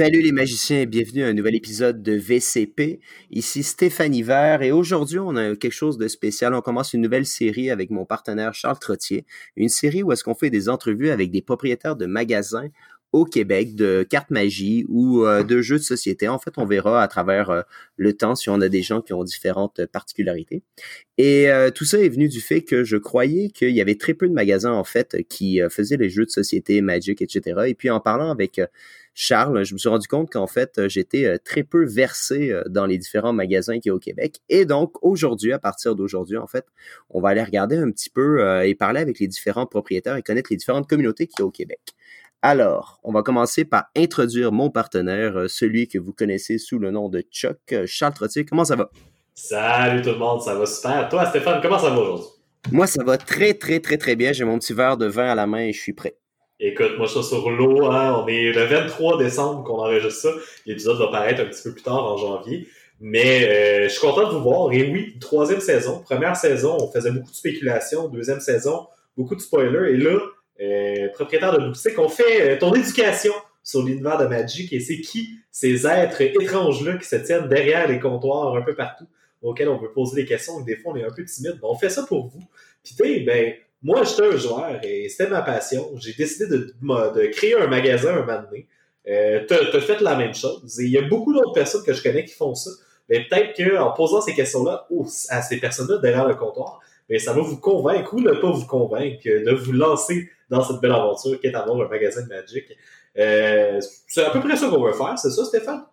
Salut les magiciens et bienvenue à un nouvel épisode de VCP. Ici Stéphane Hiver et aujourd'hui on a quelque chose de spécial. On commence une nouvelle série avec mon partenaire Charles Trottier. Une série où est-ce qu'on fait des entrevues avec des propriétaires de magasins au Québec de cartes magie ou euh, de jeux de société. En fait, on verra à travers euh, le temps si on a des gens qui ont différentes particularités. Et euh, tout ça est venu du fait que je croyais qu'il y avait très peu de magasins en fait qui faisaient les jeux de société, Magic, etc. Et puis en parlant avec Charles, je me suis rendu compte qu'en fait, j'étais très peu versé dans les différents magasins qu'il y a au Québec. Et donc, aujourd'hui, à partir d'aujourd'hui, en fait, on va aller regarder un petit peu et parler avec les différents propriétaires et connaître les différentes communautés qu'il y a au Québec. Alors, on va commencer par introduire mon partenaire, euh, celui que vous connaissez sous le nom de Chuck, euh, Charles Trottier. Comment ça va? Salut tout le monde, ça va super. Toi, Stéphane, comment ça va aujourd'hui? Moi, ça va très, très, très, très bien. J'ai mon petit verre de vin à la main et je suis prêt. Écoute, moi, suis sur l'eau. Hein. On est le 23 décembre qu'on enregistre ça. L'épisode va paraître un petit peu plus tard en janvier. Mais euh, je suis content de vous voir. Et oui, troisième saison. Première saison, on faisait beaucoup de spéculation. Deuxième saison, beaucoup de spoilers. Et là, euh, propriétaire de boutique, on fait euh, ton éducation sur l'univers de Magic et c'est qui ces êtres étranges-là qui se tiennent derrière les comptoirs un peu partout auxquels on veut poser des questions et des fois on est un peu timide. on fait ça pour vous. Puis ben, moi j'étais un joueur et c'était ma passion. J'ai décidé de, de, créer un magasin un moment donné. Euh, t'as as fait la même chose. Et il y a beaucoup d'autres personnes que je connais qui font ça. Mais peut-être qu'en posant ces questions-là à ces personnes-là derrière le comptoir, ben, ça va vous convaincre ou ne pas vous convaincre de vous lancer dans cette belle aventure qu'est avoir un magasin de Magic. Euh, c'est à peu près ça qu'on veut faire, c'est ça, Stéphane?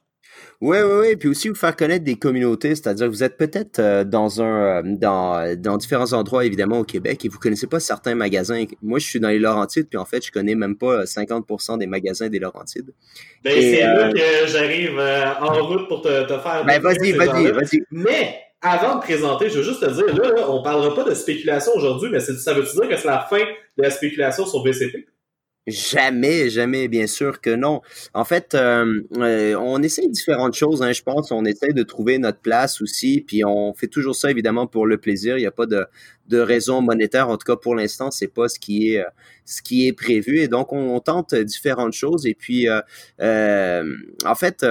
Oui, oui, oui. Puis aussi vous faire connaître des communautés, c'est-à-dire que vous êtes peut-être euh, dans un euh, dans, dans différents endroits, évidemment, au Québec, et vous connaissez pas certains magasins. Moi, je suis dans les Laurentides, puis en fait, je connais même pas 50% des magasins des Laurentides. Ben, c'est là que j'arrive en route pour te, te faire. Ben, vas-y, vas-y, vas-y. Mais avant de présenter, je veux juste te dire, là, là on parlera pas de spéculation aujourd'hui, mais ça veut dire que c'est la fin de la spéculation sur VCP? Jamais, jamais, bien sûr que non. En fait, euh, euh, on essaie différentes choses, hein, je pense. On essaie de trouver notre place aussi, puis on fait toujours ça évidemment pour le plaisir. Il n'y a pas de, de raison monétaire, en tout cas pour l'instant, c'est pas ce qui est ce qui est prévu. Et donc, on, tente différentes choses. Et puis, euh, en fait,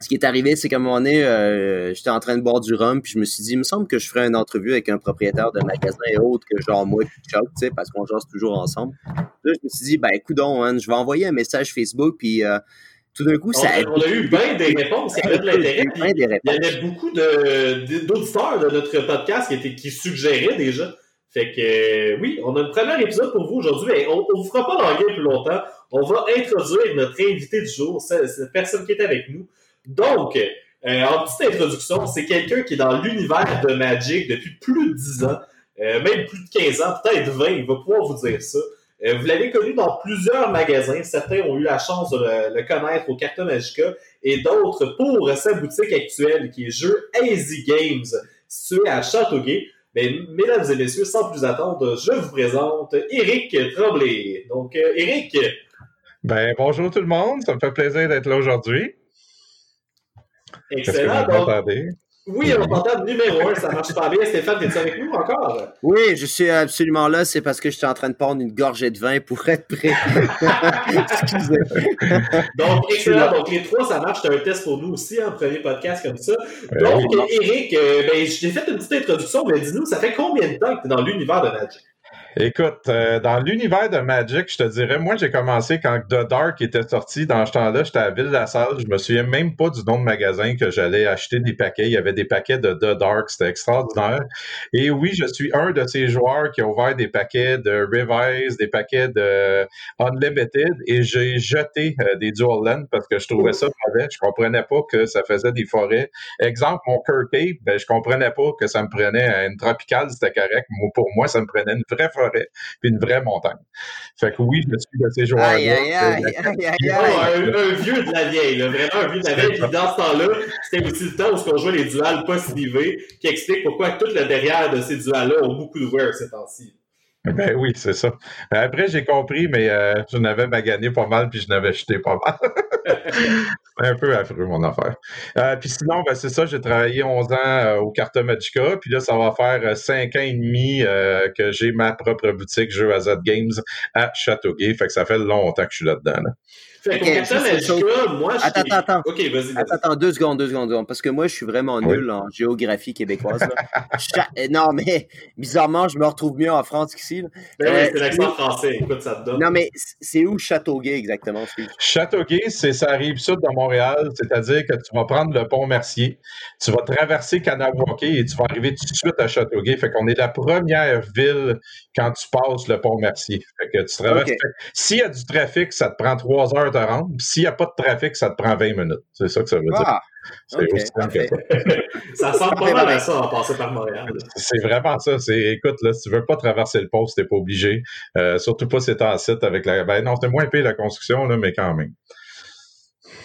ce qui est arrivé, c'est qu'à un moment donné, euh, j'étais en train de boire du rhum, puis je me suis dit, il me semble que je ferais une entrevue avec un propriétaire de magasin et autres que genre moi et Chuck, tu sais, parce qu'on jase toujours ensemble. Là, je me suis dit, ben écoute hein, je vais envoyer un message Facebook, puis euh, tout d'un coup, ça a... On a eu bien des réponses, il y avait de l'intérêt. Il y avait beaucoup d'auditeurs de, notre podcast qui, étaient, qui suggéraient déjà. Fait que euh, oui, on a un premier épisode pour vous aujourd'hui, mais on ne vous fera pas languer plus longtemps. On va introduire notre invité du jour, cette personne qui est avec nous. Donc, euh, en petite introduction, c'est quelqu'un qui est dans l'univers de Magic depuis plus de 10 ans, euh, même plus de 15 ans, peut-être 20, il va pouvoir vous dire ça. Euh, vous l'avez connu dans plusieurs magasins. Certains ont eu la chance de le, connaître au Carton Magica et d'autres pour sa boutique actuelle qui est jeu Easy Games, situé à Châteauguay. Mesdames et messieurs, sans plus attendre, je vous présente Eric Tremblay. Donc, Eric. Ben, bonjour tout le monde. Ça me fait plaisir d'être là aujourd'hui. Excellent. oui, on t'entend numéro un, ça marche pas bien. Stéphane, es-tu avec nous encore? Oui, je suis absolument là. C'est parce que j'étais en train de prendre une gorgée de vin pour être prêt. Excusez. Donc, excellent. Donc, les trois, ça marche. C'est un test pour nous aussi, un hein, premier podcast comme ça. Ben Donc, Eric, euh, ben, je t'ai fait une petite introduction, mais dis-nous, ça fait combien de temps que tu es dans l'univers de Magic? Écoute, euh, dans l'univers de Magic, je te dirais, moi, j'ai commencé quand The Dark était sorti. Dans ce temps-là, j'étais à Ville-la-Salle. Je me souviens même pas du nom de magasin que j'allais acheter des paquets. Il y avait des paquets de The Dark. C'était extraordinaire. Et oui, je suis un de ces joueurs qui a ouvert des paquets de Revise, des paquets de Unlimited et j'ai jeté euh, des Dual Land parce que je trouvais ça mauvais. Je comprenais pas que ça faisait des forêts. Exemple, mon Kirk ben, je comprenais pas que ça me prenait une tropicale, c'était correct. Pour moi, ça me prenait une vraie forêt puis une vraie montagne. Fait que oui, je suis de ces joueurs-là. Un, vieux de la vieille, vraiment un vieux de la vieille. Puis dans ce temps-là, c'était aussi le temps où on jouait les duals pas slivés, qui explique pourquoi tout le derrière de ces duals-là ont beaucoup de wear ces temps-ci. Ben oui, c'est ça. Ben, après, j'ai compris, mais euh, je n'avais magané pas mal, puis je n'avais jeté pas mal. un peu affreux, mon affaire. Euh, puis sinon, ben, c'est ça, j'ai travaillé 11 ans euh, au Carta Magica, puis là, ça va faire 5 ans et demi que j'ai ma propre boutique Jeux à Games à Châteauguay. Fait que ça fait longtemps que je suis là-dedans. Fait okay, moi, je Attends, attends, attends. OK, vas-y, Attends, attends, deux secondes, deux secondes, parce que moi, je suis vraiment nul en géographie québécoise. Euh, non, mais bizarrement, je me retrouve mieux en France qu'ici. Ben euh, c'est l'accent français, écoute, ça te donne. Non, mais c'est où Châteauguay exactement? Châteauguay, c'est ça arrive sud de Montréal, c'est-à-dire que tu vas prendre le pont Mercier, tu vas traverser Kanawake et tu vas arriver tout de suite à Châteauguay. Fait qu'on est la première ville quand tu passes le pont Mercier. Fait que tu traverses. S'il y a du trafic, ça te prend trois heures rendre. S'il n'y a pas de trafic, ça te prend 20 minutes. C'est ça que ça veut dire. Ah, c'est aussi simple que ça. ça sent pas mal à ça en passant par Montréal. C'est vraiment ça. écoute, là, si tu veux pas traverser le pont, tu n'es pas obligé. Euh, surtout pas si tu en site avec la. Ben non, c'est moins payé la construction, là, mais quand même.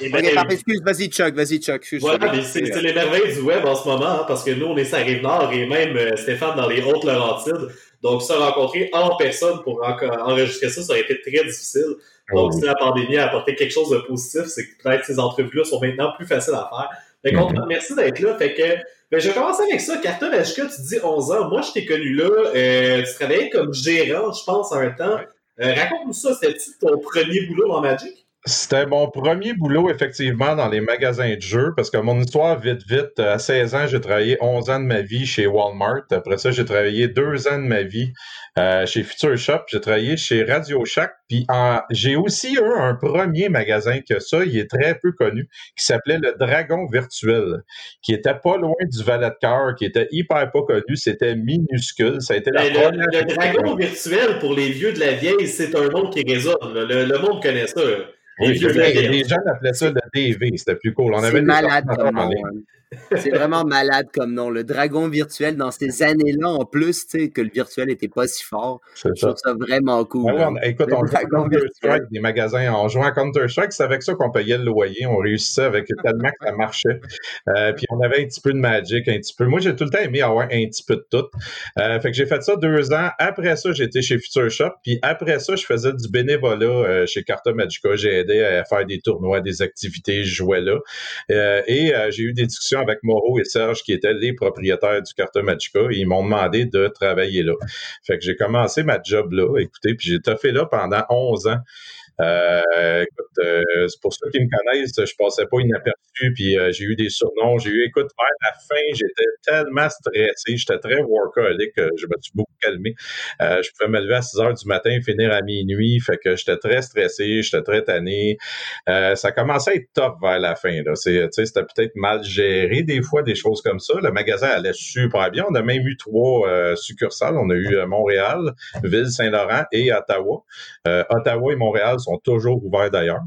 Ben, excuse, vas-y Chuck, vas-y Chuck. c'est les merveilles du web en ce moment, hein, parce que nous, on est sur la Rive-Nord et même euh, Stéphane dans les Hautes-Laurentides. Donc, se rencontrer en personne pour enregistrer ça, ça aurait été très difficile. Ah Donc, si la pandémie a apporté quelque chose de positif, c'est que peut-être ces entrevues-là sont maintenant plus faciles à faire. Fait mm-hmm. merci d'être là. Fait que, ben, je vais commencer avec ça. Carton HK, tu dis 11 ans. Moi, je t'ai connu là. Euh, tu travaillais comme gérant, je pense, à un temps. Euh, raconte-nous ça. C'était-tu ton premier boulot dans Magic? C'était mon premier boulot, effectivement, dans les magasins de jeux, parce que mon histoire, vite, vite, à 16 ans, j'ai travaillé 11 ans de ma vie chez Walmart. Après ça, j'ai travaillé deux ans de ma vie euh, chez Future Shop. J'ai travaillé chez Radio Shack. Puis j'ai aussi eu un premier magasin que ça, il est très peu connu, qui s'appelait le Dragon Virtuel, qui était pas loin du Valet de Cœur, qui était hyper pas connu. C'était minuscule. Ça a été la ben, le, le, Dragon Virtuel, pour les vieux de la vieille, c'est un nom qui résonne. Le, le monde connaît ça. Oui, les, gens appelaient ça le DV, c'était plus cool. On avait malade. C'est vraiment malade comme nom. Le dragon virtuel, dans ces années-là, en plus, tu sais, que le virtuel n'était pas si fort. Je trouve ça vraiment cool. écoute, on jouait à Counter-Strike, des magasins, on jouait à Counter-Strike, c'est avec ça qu'on payait le loyer. On réussissait avec tellement que ça marchait. Euh, puis on avait un petit peu de Magic, un petit peu. Moi, j'ai tout le temps aimé avoir un petit peu de tout. Euh, fait que j'ai fait ça deux ans. Après ça, j'étais chez Future Shop. Puis après ça, je faisais du bénévolat euh, chez Carta Magica. J'ai aidé à faire des tournois, des activités, je jouais là. et j'ai eu des discussions avec Moreau et Serge, qui étaient les propriétaires du Carta Magica, et ils m'ont demandé de travailler là. Fait que j'ai commencé ma job là, écoutez, puis j'ai fait là pendant 11 ans. Euh, euh, c'est pour ceux qui me connaissent, je passais pas inaperçu, puis euh, j'ai eu des surnoms. J'ai eu, écoute, vers la fin, j'étais tellement stressé, j'étais très workaholic, je me suis beaucoup calmé. je pouvais me lever à 6 heures du matin, finir à minuit, fait que j'étais très stressé, j'étais très tanné. ça commençait à être top vers la fin. C'était peut-être mal géré des fois, des choses comme ça. Le magasin allait super bien. On a même eu trois succursales. On a eu Montréal, Ville-Saint-Laurent et Ottawa. Ottawa et Montréal sont toujours ouverts d'ailleurs.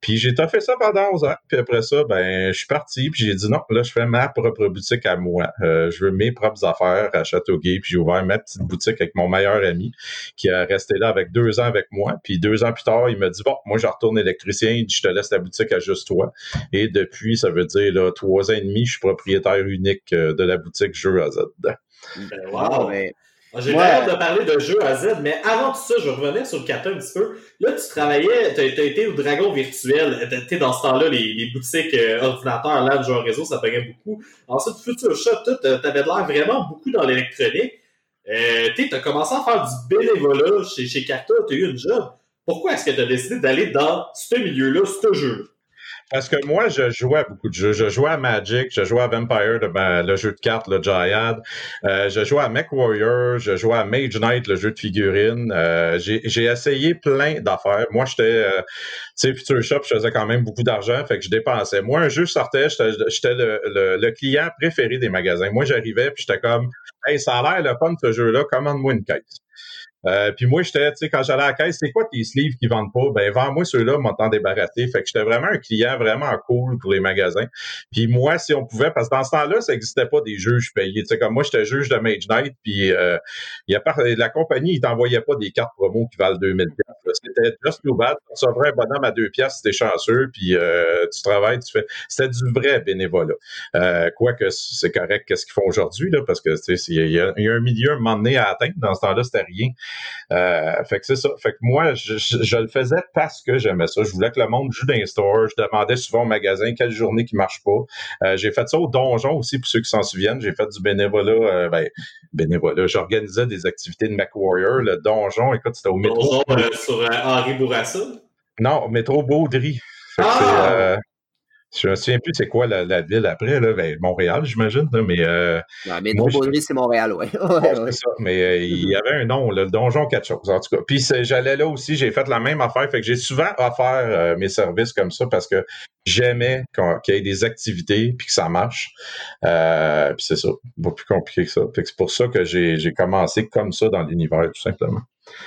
Puis j'ai fait ça pendant 11 ans. Puis après ça, ben, je suis parti. Puis j'ai dit non, là, je fais ma propre boutique à moi. Euh, je veux mes propres affaires à Châteauguay. Puis j'ai ouvert ma petite boutique avec mon meilleur ami qui a resté là avec deux ans avec moi. Puis deux ans plus tard, il m'a dit bon, moi, je retourne électricien. Il dit, je te laisse la boutique à juste toi. Et depuis, ça veut dire là, trois ans et demi, je suis propriétaire unique euh, de la boutique Jeux à Z. Ben, wow! Ah, j'ai hâte de parler de jeu à Z, mais avant tout ça, je revenais sur le carton un petit peu. Là, tu travaillais, tu as, été au Dragon Virtuel. Tu dans ce temps-là, les, boutiques euh, ordinateurs, là, de jeux réseau, ça payait beaucoup. Ensuite, Future Shop, tu avais l'air vraiment beaucoup dans l'électronique. Euh, tu as commencé à faire du bénévolat chez, chez Carta, tu as eu une job. Pourquoi est-ce que tu as décidé d'aller dans ce milieu-là, ce jeu? Parce que moi, je jouais à beaucoup de jeux. Je jouais à Magic, je jouais à Vampire, le jeu de cartes, le Giant. Euh, je jouais à Mech Warrior, je jouais à Mage Knight, le jeu de figurines. Euh, j'ai essayé plein d'affaires. Moi, j'étais, euh, tu sais, Future Shop, je faisais quand même beaucoup d'argent, fait que je dépensais. Moi, un jeu sortait, j'étais le, le, le, client préféré des magasins. Moi, j'arrivais, puis j'étais comme, hey, ça a l'air le fun ce jeu-là, commande-moi une. Euh, puis moi, j'étais, tu sais, quand j'allais à la caisse, c'est quoi tes sleeves qui vendent pas? Ben, vends-moi ceux-là, m'en t'en débarrasser. Fait que j'étais vraiment un client vraiment cool pour les magasins. Puis moi, si on pouvait, parce que dans ce temps-là, ça n'existait pas des juges payés. Tu sais, comme moi, j'étais juge de Mage Night, puis euh, y a la compagnie, ils t'envoyaient pas des cartes promo qui valent 2000 C'était just too bad. Tu sauverais un bonhomme à deux si t'es chanceux, puis euh, tu travailles, tu fais... C'était du vrai bénévolat. Euh, Quoique c'est correct qu'est-ce qu'ils font aujourd'hui, là, parce que, tu sais, il y, a un milieu à m'emmener à atteindre. Dans ce temps-là, c'était rien. Euh, fait que c'est ça. Fait que moi, je, le faisais parce que j'aimais ça. Je voulais que le monde joue dans les stores. Je demandais souvent au magasin quelle journée qui marche pas. Euh, j'ai fait ça au donjon aussi, pour ceux qui s'en souviennent. J'ai fait du bénévolat. Euh, ben, bénévolat. J'organisais des activités de MacWarrior. Le donjon, écoute, c'était au métro. Donjon sur Henri Bourassa? Non, métro Baudry. Ah! Je me souviens plus c'est quoi la, ville après, là. Ben, Montréal, j'imagine, mais. Euh, non, mais c'est Montréal, oui. ouais, ça. Mais euh, il y avait un nom, le donjon quelque chose, en tout cas. Puis j'allais là aussi, j'ai fait la même affaire. Fait que j'ai souvent offert euh, mes services comme ça parce que j'aimais qu'il y ait des activités puis que ça marche. Euh, puis c'est ça, pas plus compliqué que ça. Fait que c'est pour ça que j'ai commencé comme ça dans l'univers, tout simplement.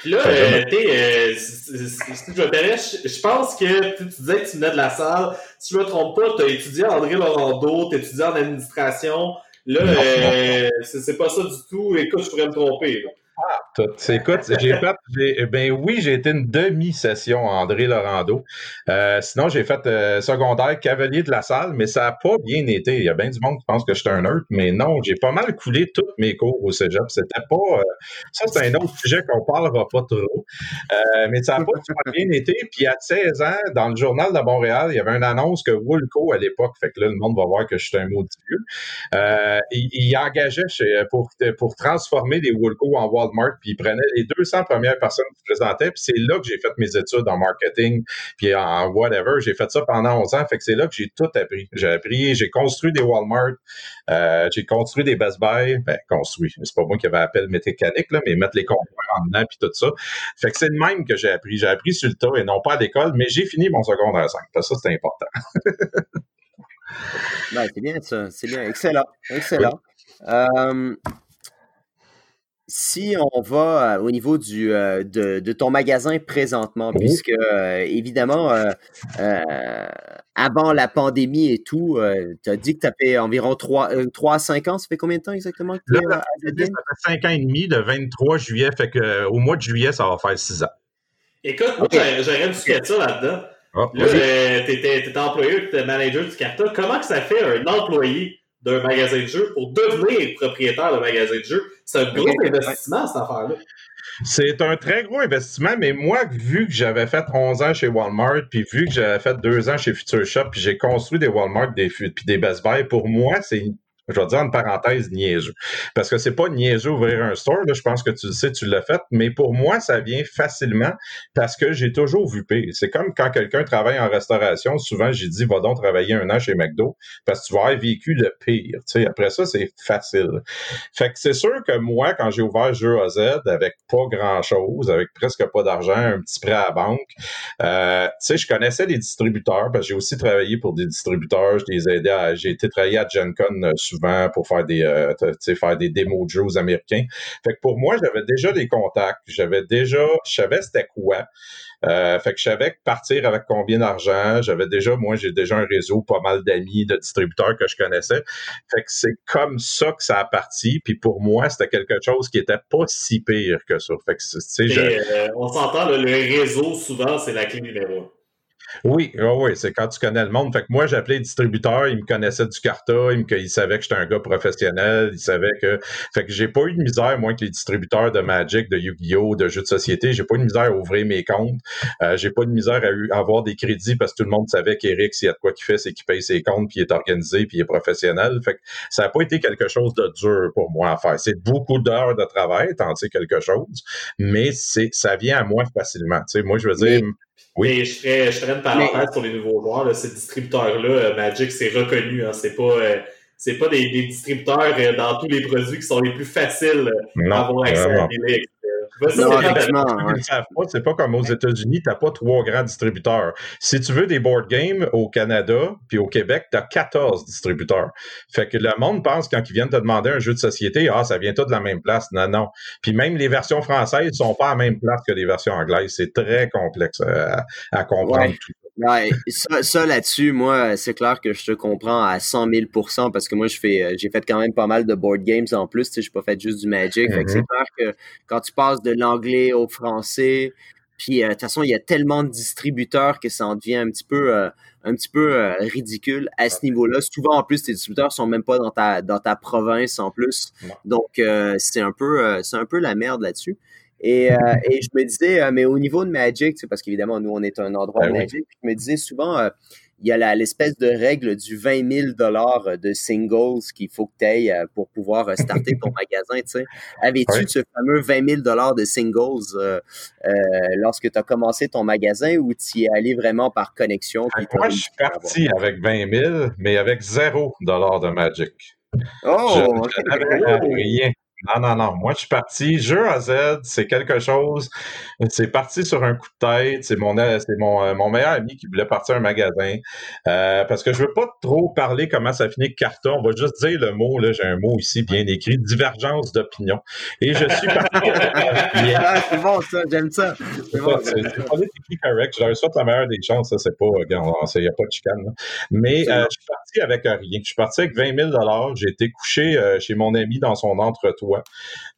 Là, euh, euh, je, pense que tu disais que tu venais de la salle. Si je me trompe pas, tu as étudié André Laurando, tu as étudié en administration. Là, euh, c'est pas ça du tout. Écoute, je pourrais me tromper. Là. Ah, écoute, j'ai fait, eh ben oui, j'ai été une demi-session André Laurando. Euh, sinon, j'ai fait euh, secondaire cavalier de la salle, mais ça n'a pas bien été. Il y a bien du monde qui pense que je suis un nerd, mais non, j'ai pas mal coulé tous mes cours au cégep. C'était pas. Euh, ça, c'est un autre sujet qu'on parlera pas trop. mais ça n'a pas bien été. Puis à 16 ans, dans le journal de Montréal, il y avait une annonce que Woolco à l'époque, fait que là, le monde va voir que je suis un maudit vieux. il, il, engageait pour, pour transformer les Woolco en Wall puis il prenait les 200 premières personnes qui se présentaient, puis c'est là que j'ai fait mes études en marketing, puis en whatever. J'ai fait ça pendant 11 ans, fait que c'est là que j'ai tout appris. J'ai appris, j'ai construit des Walmart, euh, j'ai construit des Best Buy, ben construit, c'est pas moi qui avais appel mécanique, là, mais mettre les compteurs en dedans, puis tout ça. Fait que c'est le même que j'ai appris. J'ai appris sur le tas et non pas à l'école, mais j'ai fini mon secondaire 5, ça, c'est important. ben, c'est bien ça, c'est bien. Excellent, excellent. Euh, si on va euh, au niveau du, euh, de, ton magasin présentement, puisque euh, évidemment, avant la pandémie et tout, tu as dit que tu as fait environ 3, 3 à 5 ans. Ça fait combien de temps exactement que Là, ça fait 5 ans et demi, le 23 juillet. Fait que, au mois de juillet, ça va faire 6 ans. Écoute, moi, j'aurais une question là-dedans. Ah, là, tu étais, employé, tu étais manager du Carta. Comment que ça fait un employé d'un magasin de jeux pour devenir propriétaire d'un magasin de jeux. C'est un gros investissement, cette affaire-là. C'est un très gros investissement, mais moi, vu que j'avais fait 11 ans chez Walmart, puis vu que j'avais fait 2 ans chez Future Shop, puis j'ai construit des Walmart des, puis des Best Buy, pour moi, c'est je vais dire en parenthèse niaiseux. Parce que c'est pas niaiseux ouvrir un store, là, je pense que tu le sais, tu l'as fait, mais pour moi, ça vient facilement parce que j'ai toujours vu pire. C'est comme quand quelqu'un travaille en restauration, souvent j'ai dit va donc travailler un an chez McDo parce que tu vas avoir vécu le pire. Tu sais, après ça, c'est facile. Fait que c'est sûr que moi, quand j'ai ouvert Jeu à Z avec pas grand chose, avec presque pas d'argent, un petit prêt à la banque, euh, tu sais, je connaissais les distributeurs parce que j'ai aussi travaillé pour des distributeurs, je les ai à, j'ai été travailler à GenCon euh, souvent pour faire des, euh, faire des démos de jeux aux Américains. Fait que pour moi, j'avais déjà des contacts, j'avais déjà, je savais c'était quoi. Euh, fait que je savais partir avec combien d'argent. J'avais déjà, moi, j'ai déjà un réseau, pas mal d'amis, de distributeurs que je connaissais. Fait que c'est comme ça que ça a parti. Puis pour moi, c'était quelque chose qui était pas si pire que ça. Fait que, euh, on s'entend, le réseau, souvent, c'est la clé numéro oui, oh oui, c'est quand tu connais le monde. Fait que moi, j'appelais les distributeurs, ils me connaissaient du carta, ils, me, savaient que j'étais un gars professionnel, ils savaient que. Fait que j'ai pas eu de misère, moi, que les distributeurs de Magic, de Yu-Gi-Oh!, de jeux de société, j'ai pas eu de misère à ouvrir mes comptes. Euh, j'ai pas eu de misère à, avoir des crédits parce que tout le monde savait qu'Eric, s'il y a de quoi qu'il fait, c'est qu'il paye ses comptes, puis il est organisé, puis il est professionnel. Fait que ça a pas été quelque chose de dur pour moi à faire. C'est beaucoup d'heures de travail, tenter quelque chose, mais c'est ça vient à moi facilement. Tu sais, moi, je veux dire. Oui. je ferais, je ferais une parenthèse pour les nouveaux joueurs. Là. Ces distributeurs-là, euh, Magic, c'est reconnu. Hein. C'est pas, euh, c'est pas des, des, distributeurs euh, dans tous les produits qui sont les plus faciles à avoir accès à des c'est pas comme aux États-Unis, tu n'as pas trois grands distributeurs. Si tu veux des board games au Canada puis au Québec, tu as 14 distributeurs. Fait que le monde pense quand ils viennent te demander un jeu de société, ah, ça vient tout de la même place. Non, non. Puis même les versions françaises sont pas à la même place que les versions anglaises. C'est très complexe euh, à, comprendre tout. Ouais, ça, ça là-dessus, moi, c'est clair que je te comprends à 100 000% parce que moi, je fais, euh, j'ai fait quand même pas mal de board games en plus. Je pas fait juste du Magic. Fait que c'est mm-hmm. clair que quand tu passes de l'anglais au français, puis euh, de toute façon, il y a tellement de distributeurs que ça en devient un petit peu, euh, un petit peu ridicule à ce niveau-là. Souvent, en plus, tes distributeurs sont même pas dans ta, dans ta province en plus. Donc, c'est un peu, c'est un peu la merde là-dessus. Et, euh, et, je me disais, euh, mais au niveau de Magic, parce qu'évidemment, nous, on est un endroit ben Magic, je me disais souvent, euh, il y a l'espèce de règle du 20 000 dollars de singles qu'il faut que tu aies euh, pour pouvoir starter ton magasin. Tu sais. Avais-tu ce fameux 20 000 dollars de singles euh, euh, lorsque tu as commencé ton magasin ou tu y es allé vraiment par connexion? Moi, je suis parti avec 20 000, mais avec zéro dollar de Magic. Oh, je, rien. Non, non, non. Moi, je suis parti. Jeu à Z, c'est quelque chose. C'est parti sur un coup de tête. C'est mon, c'est mon, euh, mon meilleur ami qui voulait partir un magasin. Euh, parce que je veux pas trop parler comment ça finit carton. On va juste dire le mot. Là, j'ai un mot ici bien écrit. Divergence d'opinion. Et je suis parti. ah, c'est bon, ça. J'aime ça. C'est bon, c'est correct. Je leur souhaite la meilleure des chances. Ça, c'est pas. Il n'y a pas de chicane. Mais euh, je suis parti avec rien. Je suis parti avec 20 000 J'ai été couché euh, chez mon ami dans son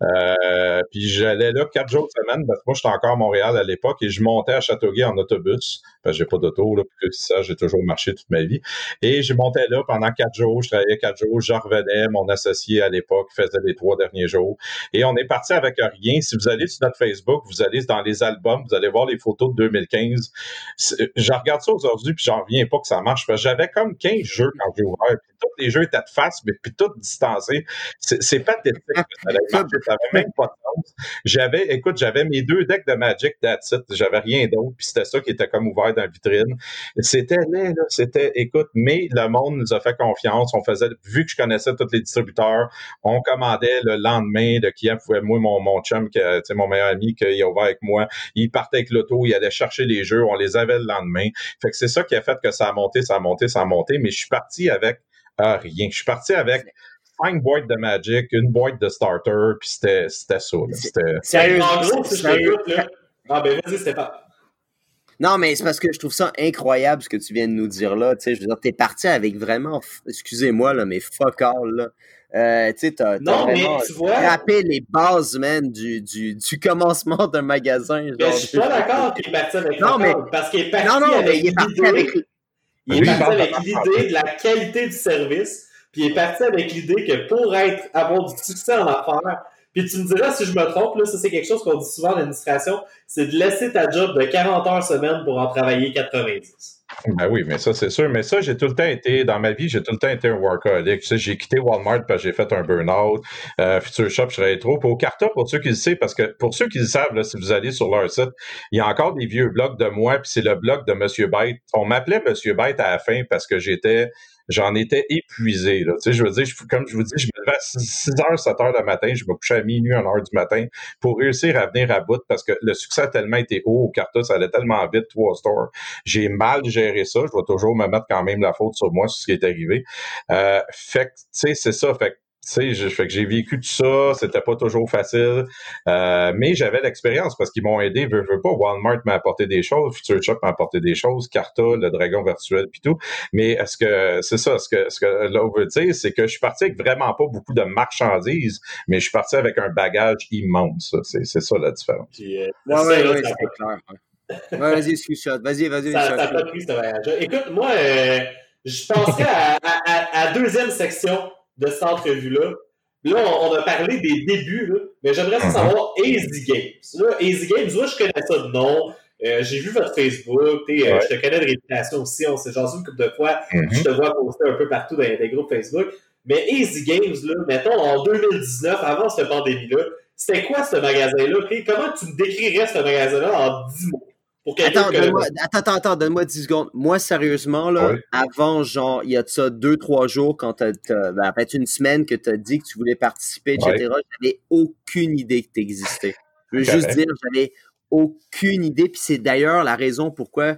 euh, puis j'allais là quatre jours de semaine, parce que moi, j'étais encore à Montréal à l'époque et je montais à Châteauguay en autobus, parce que j'ai pas d'auto, là, que ça, j'ai toujours marché toute ma vie. Et je montais là pendant quatre jours, je travaillais quatre jours, je revenais, mon associé à l'époque faisait les trois derniers jours. Et on est parti avec rien. Si vous allez sur notre Facebook, vous allez dans les albums, vous allez voir les photos de 2015. Je regarde ça aujourd'hui, puis j'en reviens pas que ça marche, parce que j'avais comme 15 jeux quand j'ai ouvert, tous les jeux étaient de face, mais puis tout distancé. C'est pathétique. Ça n'avait même pas de sens. J'avais, écoute, j'avais mes deux decks de Magic, that's it. J'avais rien d'autre. Puis c'était ça qui était comme ouvert dans la vitrine. C'était là, C'était, écoute, mais le monde nous a fait confiance. On faisait, vu que je connaissais tous les distributeurs, on commandait le lendemain de qui pouvait, moi, mon, mon chum, qui, mon meilleur ami, qui est ouvert avec moi. Il partait avec l'auto, il allait chercher les jeux, on les avait le lendemain. Fait que c'est ça qui a fait que ça a monté, ça a monté, ça a monté. Mais je suis parti avec euh, rien. Je suis parti avec cinq boîtes de Magic, une boîte de starter, puis c'était, c'était ça. C'était... Sérieusement, là. Ah ben vas-y, c'était pas. Non, mais c'est parce que je trouve ça incroyable ce que tu viens de nous dire là. Tu sais, je veux dire, t'es parti avec vraiment, excusez-moi là, mais fuck all là. Euh, tu sais, t'as, frappé les bases, man, du, du, du commencement d'un magasin. Genre, mais je suis pas d'accord qu'il est parti avec non, mais, parce qu'il est parti non, non, avec il est parti avec... Il est parti avec l'idée de la qualité du service puis il est parti avec l'idée que pour être avoir du succès en affaires, puis tu me diras si je me trompe, là, ça c'est quelque chose qu'on dit souvent en administration, c'est de laisser ta job de 40 heures semaine pour en travailler 90. Ben oui, mais ça, c'est sûr. Mais ça, j'ai tout le temps été, dans ma vie, j'ai tout le temps été un workaholic. Tu sais, j'ai quitté Walmart parce que j'ai fait un burn-out. Euh, Future Shop, je serais trop. Pour Carta, pour ceux qui le savent, parce que pour ceux qui le savent, là, si vous allez sur leur site, il y a encore des vieux blogs de moi, puis c'est le blog de Monsieur Byte. On m'appelait Monsieur Byte à la fin parce que j'étais j'en étais épuisé. Là. Tu sais, je veux dire, comme je vous dis, je me levais à 6 h, 7 h le matin, je me couchais à minuit, 1 h du matin pour réussir à venir à bout parce que le succès a tellement été haut au Carta, ça allait tellement vite, trois stores. J'ai mal géré ça. Je vais toujours me mettre quand même la faute sur moi, sur ce qui est arrivé. Euh, fait que, tu sais, c'est ça. Fait que sais, fait que j'ai vécu tout ça, c'était pas toujours facile, euh, mais j'avais l'expérience parce qu'ils m'ont aidé, veux, veux pas, Walmart m'a apporté des choses, Future Shop m'a apporté des choses, Carta, le dragon virtuel puis tout, mais est-ce que, c'est ça, ce que, ce que là, on veut dire, c'est que je suis parti avec vraiment pas beaucoup de marchandises, mais je suis parti avec un bagage immense, c'est, c'est ça la différence. Puis, euh, ouais, ouais, ouais, c'est clair. Ouais, vas-y, excuse Vas-y, vas-y. Ça n'a pas pris ce voyage. Écoute, moi, euh, je penserais à, à, à, deuxième section de cette entrevue-là. Là, on, a parlé des débuts, là, mais j'aimerais mhm. savoir Easy Games. Là, Easy Games, moi, je connais ça de nom. Euh, j'ai vu votre Facebook, euh, je te connais de réputation aussi, on s'est jasé une couple de fois, mhm. je te vois poster un peu partout dans les groupes Facebook. Mais Easy Games, là, mettons en 2019, avant cette pandémie-là, c'était quoi ce magasin-là? Comment tu me décrirais ce magasin-là en 10 mots? Attends, donne-moi, attends, attends, donne-moi 10 secondes. Moi, sérieusement, là, avant, genre, il y a de ça deux, trois jours, quand t'as, as, ben, fait une semaine que tu as dit que tu voulais participer, etc., j'avais aucune idée que tu existais. Je veux juste dire, j'avais aucune idée. Puis c'est d'ailleurs la raison pourquoi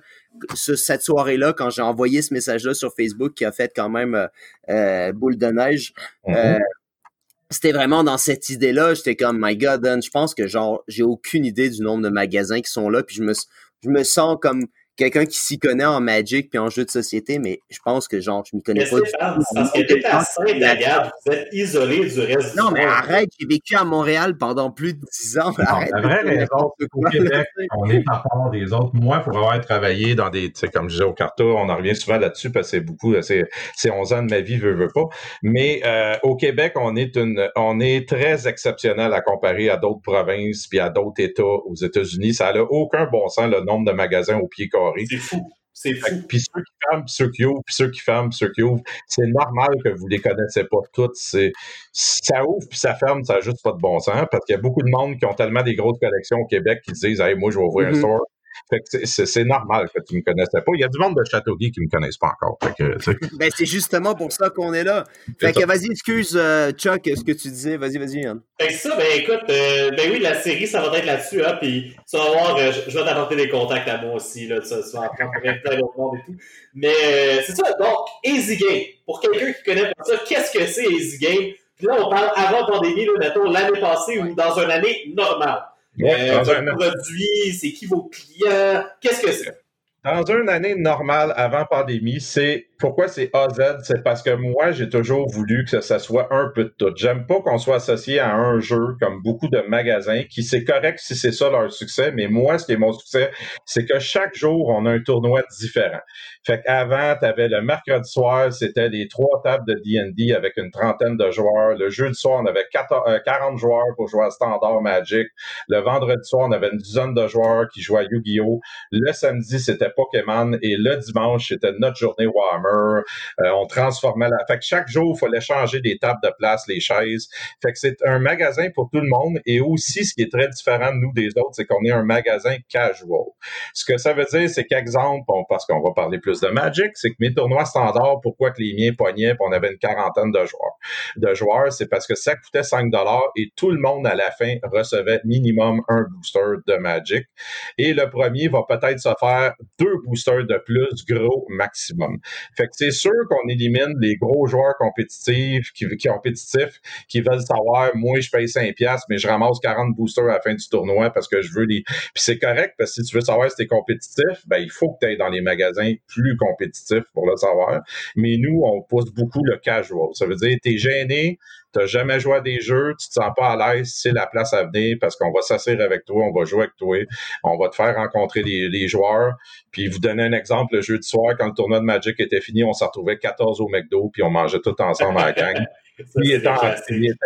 cette soirée-là, quand j'ai envoyé ce message-là sur Facebook qui a fait quand même euh, euh boule de neige, mm-hmm. euh, c'était vraiment dans cette idée-là. J'étais comme, my God, je pense que genre, j'ai aucune idée du nombre de magasins qui sont là. Puis je me, je me sens comme quelqu'un qui s'y connaît en Magic puis en jeu de société, mais je pense que genre, je m'y connais pas du tout. Parce que t'es à Sainte-Agathe, vous êtes isolé du reste Non, mais arrête, j'ai vécu à Montréal pendant plus de dix ans. arrête, la vraie raison, c'est qu'au Québec, on est à part des autres. Moi, pour avoir travaillé dans des, tu sais, comme je disais au Carta, on en revient souvent là-dessus parce que c'est beaucoup, c'est, c'est 11 ans de ma vie, veux, veux pas. Mais euh, au Québec, on est une, on est très exceptionnel à comparer à d'autres provinces puis à d'autres États aux États-Unis. Ça n'a aucun bon sens le nombre de magasins au pied carré. C'est fou. C'est fou. Puis ceux qui ferment, puis ceux qui ouvrent, puis ceux qui ferment, puis ceux qui ouvrent, c'est normal que vous les connaissez pas toutes. C'est, ça ouvre puis ça ferme, ça n'a juste pas de bon sens parce qu'il y a beaucoup de monde qui ont tellement des grosses collections au Québec qui disent Hey, moi, je vais ouvrir un mm-hmm. store. Fait que c'est normal que tu ne me connaissais pas. Il y a du monde de Châteauguay qui ne me connaissent pas encore. ben, c'est justement pour ça qu'on est là. Fait que vas-y, excuse euh, Chuck, ce que tu disais. Vas-y, vas-y, Yann. Fait que ça, ben écoute, euh, ben oui, la série, ça va être là-dessus, hein, puis tu vas voir, euh, je, vais t'apporter des contacts à moi aussi, là, apprendre plein d'autres monde et tout. Mais c'est ça, donc, Easy Game. Pour quelqu'un qui connaît pas ça, qu'est-ce que c'est Easy Game? Puis là, on parle avant pandémie, là, mettons, l'année passée ou dans une année normale. Euh, votre produit, c'est qui vos clients? Qu'est-ce que c'est? Dans une année normale avant pandémie, c'est pourquoi c'est AZ? C'est parce que moi, j'ai toujours voulu que ça soit un peu de tout. J'aime pas qu'on soit associé à un jeu comme beaucoup de magasins, qui c'est correct si c'est ça leur succès, mais moi, ce qui est mon succès, c'est que chaque jour, on a un tournoi différent. Fait qu'avant, tu avais le mercredi soir, c'était les trois tables de D&D avec une trentaine de joueurs. Le jeudi soir, on avait 40 euh, joueurs pour jouer à Standard Magic. Le vendredi soir, on avait une dizaine de joueurs qui jouaient à Yu-Gi-Oh! Le samedi, c'était Pokémon et le dimanche, c'était notre journée Warhammer euh, on transformait la. Fait que chaque jour, il fallait changer des tables de place, les chaises. Fait que c'est un magasin pour tout le monde. Et aussi, ce qui est très différent de nous des autres, c'est qu'on est un magasin casual. Ce que ça veut dire, c'est qu'exemple, parce qu'on va parler plus de Magic, c'est que mes tournois standards, pourquoi que les miens pognaient, on avait une quarantaine de joueurs. De joueurs, c'est parce que ça coûtait 5 dollars et tout le monde à la fin recevait minimum un booster de Magic. Et le premier va peut-être se faire deux boosters de plus, gros maximum. Fait que c'est sûr qu'on élimine les gros joueurs compétitifs qui, qui, compétitifs qui veulent savoir, moi, je paye 5 piastres, mais je ramasse 40 boosters à la fin du tournoi parce que je veux les... Puis c'est correct, parce que si tu veux savoir si t'es compétitif, ben, il faut que tu ailles dans les magasins plus compétitifs pour le savoir. Mais nous, on pousse beaucoup le casual. Ça veut dire, t'es gêné, t'as jamais joué à des jeux, tu te sens pas à l'aise, c'est la place à venir parce qu'on va s'asseoir avec toi, on va jouer avec toi, on va te faire rencontrer les, joueurs. Puis vous donner un exemple, le jeu de soir, quand le tournoi de Magic était fini, on s'en retrouvait 14 au McDo, puis on mangeait tout ensemble à la gang. il, était, il était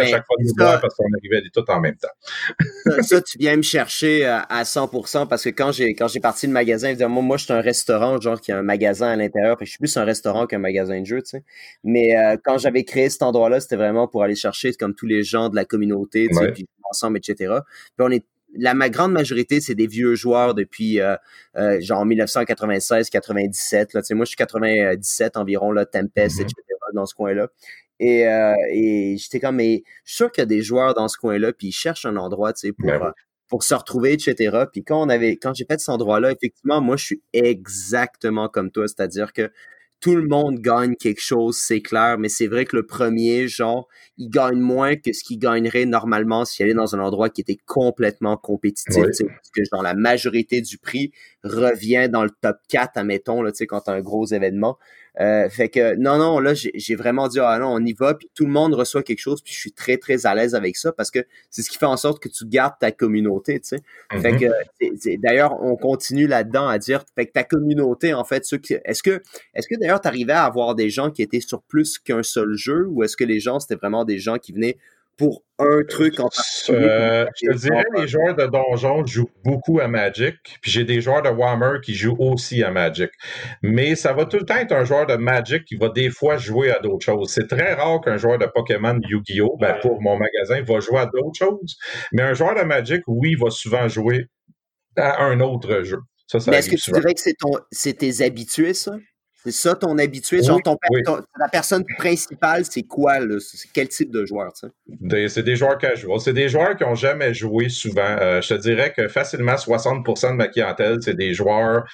à chaque fois de boire parce qu'on arrivait tout en même temps. ça, tu viens me chercher à, 100% parce que quand j'ai quand j'ai parti le magasin, moi, moi je suis un restaurant, genre qui a un magasin à l'intérieur, je suis plus un restaurant qu'un magasin de jeux, tu sais. Mais euh, quand j'avais créé cet endroit-là, c'était vraiment pour aller chercher comme tous les gens de la communauté, tu sais, puis ensemble, etc. Puis on est la ma grande majorité, c'est des vieux joueurs depuis euh, euh genre 1996-97. Là, moi, je suis 97 environ, là, Tempest, mm-hmm. etc. dans ce coin-là. Et, euh, et j'étais comme, mais je suis sûr qu'il y a des joueurs dans ce coin-là, puis ils cherchent un endroit, tu sais, pour, ben euh, pour se retrouver, etc. Puis quand on avait, quand j'ai fait cet endroit-là, effectivement, moi, je suis exactement comme toi, c'est-à-dire que tout le monde gagne quelque chose, c'est clair, mais c'est vrai que le premier, genre, il gagne moins que ce qu'il gagnerait normalement s'il allait dans un endroit qui était complètement compétitif, parce que genre la majorité du prix revient dans le top 4, admettons, là, quand tu as un gros événement. Euh, fait que non, non, là, j'ai vraiment dit ah non, on y va, puis tout le monde reçoit quelque chose, puis je suis très, très à l'aise avec ça parce que c'est ce qui fait en sorte que tu gardes ta communauté, tu sais. Fait mm-hmm. que d'ailleurs, on continue là-dedans à dire fait que ta communauté, en fait, est-ce que est-ce que d'ailleurs tu arrivais à avoir des gens qui étaient sur plus qu'un seul jeu ou est-ce que les gens, c'était vraiment des gens qui venaient pour un truc en particulier? Euh, je te dirais, les joueurs de Donjon jouent beaucoup à Magic, puis j'ai des joueurs de Warhammer qui jouent aussi à Magic. Mais ça va tout le temps être un joueur de Magic qui va des fois jouer à d'autres choses. C'est très rare qu'un joueur de Pokémon Yu-Gi-Oh! Ben, pour mon magasin, va jouer à d'autres choses. Mais un joueur de Magic, oui, va souvent jouer à un autre jeu. Ça, ça Mais est-ce que tu dirais que c'est, ton, c'est tes habitués, ça? C'est ça ton habitué? Genre, ton, la personne principale, c'est quoi? Là? C'est quel type de joueur? c'est des joueurs casual. C'est des joueurs qui n'ont jamais joué souvent. Euh, je te dirais que facilement 60% de ma clientèle, c'est des joueurs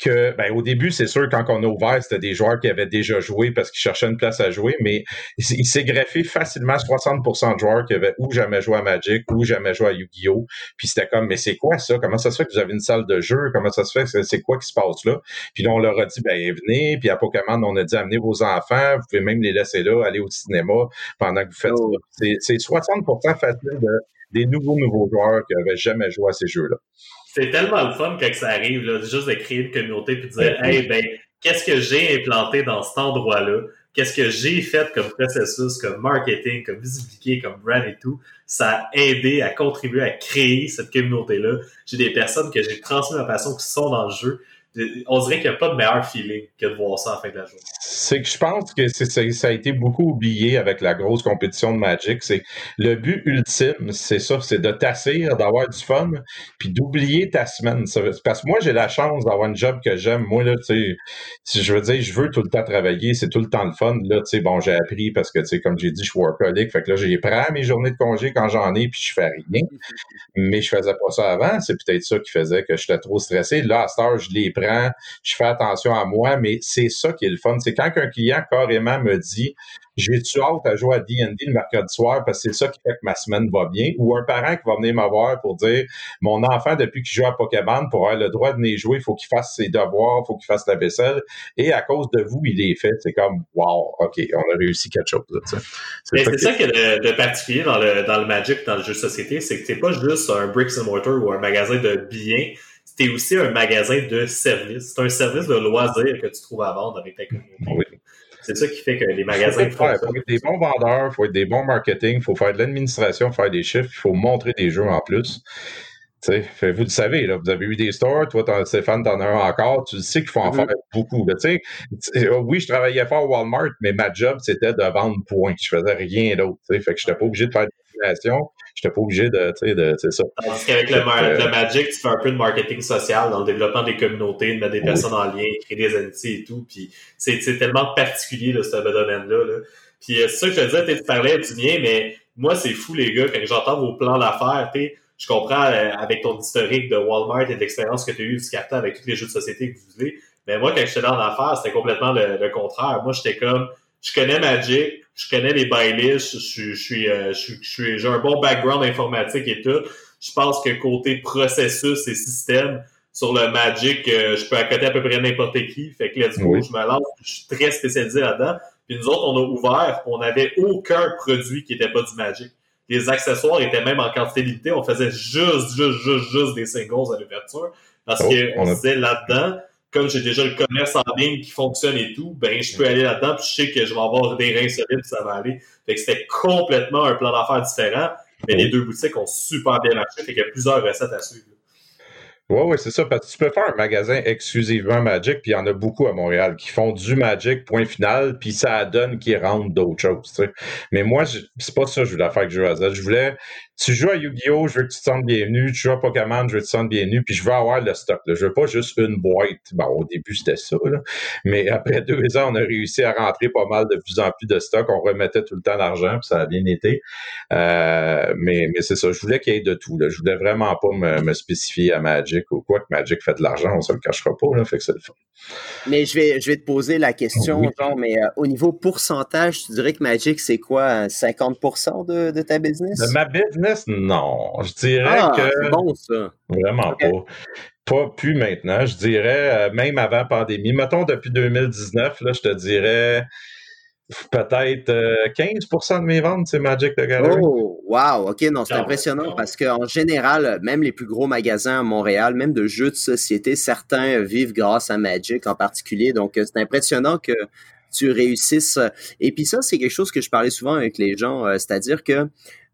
que, ben, au début, c'est sûr, quand on a ouvert, c'était des joueurs qui avaient déjà joué parce qu'ils cherchaient une place à jouer, mais il s'est greffé facilement 60% de joueurs qui avaient ou jamais joué à Magic ou jamais joué à Yu-Gi-Oh! Puis c'était comme, mais c'est quoi ça? Comment ça se fait que vous avez une salle de jeu? Comment ça se fait? C'est quoi qui se passe là? Puis là, on leur a dit, ben, venez. Puis à Pokémon, on a dit, amenez vos enfants. Vous pouvez même les laisser là, aller au cinéma pendant que vous faites oh. ça. C'est 60% facile de, des nouveaux, nouveaux joueurs qui n'avaient jamais joué à ces jeux-là. C'est tellement le fun quand ça arrive, là, juste de créer une communauté et de dire Hey, ben, qu'est-ce que j'ai implanté dans cet endroit-là? Qu'est-ce que j'ai fait comme processus, comme marketing, comme visibilité, comme brand et tout? Ça a aidé à contribuer à créer cette communauté-là. J'ai des personnes que j'ai transmis ma passion qui sont dans le jeu. On dirait qu'il n'y a pas de meilleur feeling que de voir ça en fin de la journée. C'est que je pense que ça a été beaucoup oublié avec la grosse compétition de Magic. C'est le but ultime, c'est ça, c'est de t'assir, d'avoir du fun, puis d'oublier ta semaine. Parce que moi, j'ai la chance d'avoir un job que j'aime. Moi, là, tu sais, je veux dire, je veux tout le temps travailler, c'est tout le temps le fun. Là, tu sais, bon, j'ai appris parce que, tu sais, comme j'ai dit, je suis workaholic, fait que là, j'ai pris mes journées de congé quand j'en ai, puis je fais rien. Mais je faisais pas ça avant. C'est peut-être ça qui faisait que j'étais trop stressé. Là, à cette heure, je je fais attention à moi, mais c'est ça qui est le fun. C'est quand un client carrément me dit j'ai-tu hâte à jouer à D&D le mercredi soir parce que c'est ça qui fait que ma semaine va bien, ou un parent qui va venir me voir pour dire mon enfant, depuis qu'il joue à Pokémon, pour avoir le droit de venir jouer, il faut qu'il fasse ses devoirs, il faut qu'il fasse la vaisselle, et à cause de vous, il est fait. C'est comme wow, OK, on a réussi quelque chose. C'est ça, ça qui est de, particulier dans le, dans le Magic, dans le jeu de société, c'est que c'est pas juste un bricks and mortar ou un magasin de billets c'est aussi un magasin de services. C'est un service de loisirs que tu trouves à vendre avec ta communauté. C'est ça qui fait que les magasins Il faut, être des bons vendeurs, il faut être des bons marketing, il faut faire de l'administration, faire des chiffres, il faut montrer des jeux en plus. vous le savez, là, vous avez eu des stores, toi, Stéphane, t'en as un encore, tu sais qu'il faut en mm-hmm. faire beaucoup. sais, oui, je travaillais fort au Walmart, mais ma job, c'était de vendre points. Je faisais rien d'autre. Fait que je n'étais pas obligé de faire je J'étais pas obligé de, tu sais, de, c'est ça. Tandis qu'avec le, le, Magic, tu fais un peu de marketing social dans le développement des communautés, de mettre des personnes en lien, créer des amitiés et tout. Puis c'est, tellement particulier, là, ce domaine-là. Là. Puis euh, c'est ça que je te disais, tu parlais du mien, mais moi, c'est fou, les gars, quand j'entends vos plans d'affaires, tu je comprends euh, avec ton historique de Walmart et de l'expérience que tu as eue du carton avec tous les jeux de société que vous avez. Mais moi, quand j'étais dans l'affaire, c'était complètement le, le, contraire. Moi, j'étais comme, je connais Magic, je connais les je, suis, euh, je, suis, j'ai un bon background informatique et tout. Je pense que côté processus et système, sur le Magic, euh, je peux accoter à peu près n'importe qui. Fait que let's go, je me lance, je suis très spécialisé là-dedans. Puis nous autres, on a ouvert, on n'avait aucun produit qui n'était pas du Magic. Les accessoires étaient même en quantité limitée. On faisait juste, juste, juste, juste des singles à l'ouverture. Parce oh, qu'on se disait là-dedans, comme j'ai déjà le commerce en ligne qui fonctionne et tout, ben je peux aller là-dedans puis je sais que je vais avoir des reins solides ça va aller. Fait que c'était complètement un plan d'affaires différent, mais les deux boutiques ont super bien marché, fait qu'il y a plusieurs recettes à suivre. Oui, oui, c'est ça. Parce que tu peux faire un magasin exclusivement Magic, puis il y en a beaucoup à Montréal qui font du Magic, point final, puis ça donne qu'ils rendent d'autres choses. Mais moi, c'est pas ça que je voulais faire avec Jeu à Z. Je voulais tu joues à Yu-Gi-Oh, je veux que tu te sentes bienvenu. Tu joues à Pokémon, je veux que tu te sentes bienvenu. Puis je veux avoir le stock. Là. Je veux pas juste une boîte. Bon, au début, c'était ça. Là. Mais après deux ans, on a réussi à rentrer pas mal de plus en plus de stock. On remettait tout le temps l'argent, puis ça a bien été. Euh, mais c'est ça. Je voulais qu'il y ait de tout. Là. Je voulais vraiment pas me, spécifier à Magic ou quoi que Magic fait de l'argent. On se le cachera pas. Là. Fait que c'est le fun. Mais je vais, je vais te poser la question, genre, mais euh, au niveau pourcentage, tu dirais que Magic, c'est quoi, 50% de, de ta business? De ma business? non. Je dirais ah, que. bon, ça. Vraiment pas. Pas plus maintenant. Je dirais, euh, même avant pandémie. Mettons, depuis 2019, là, je te dirais peut-être 15% euh, de mes ventes, c'est Magic the Gathering. Oh, wow, OK, non, c'est impressionnant parce qu'en général, même les plus gros magasins à Montréal, même de jeux de société, certains vivent grâce à Magic en particulier. Donc, euh, c'est impressionnant que tu réussisses. Et puis ça, c'est quelque chose que je parlais souvent avec les gens, c'est-à-dire que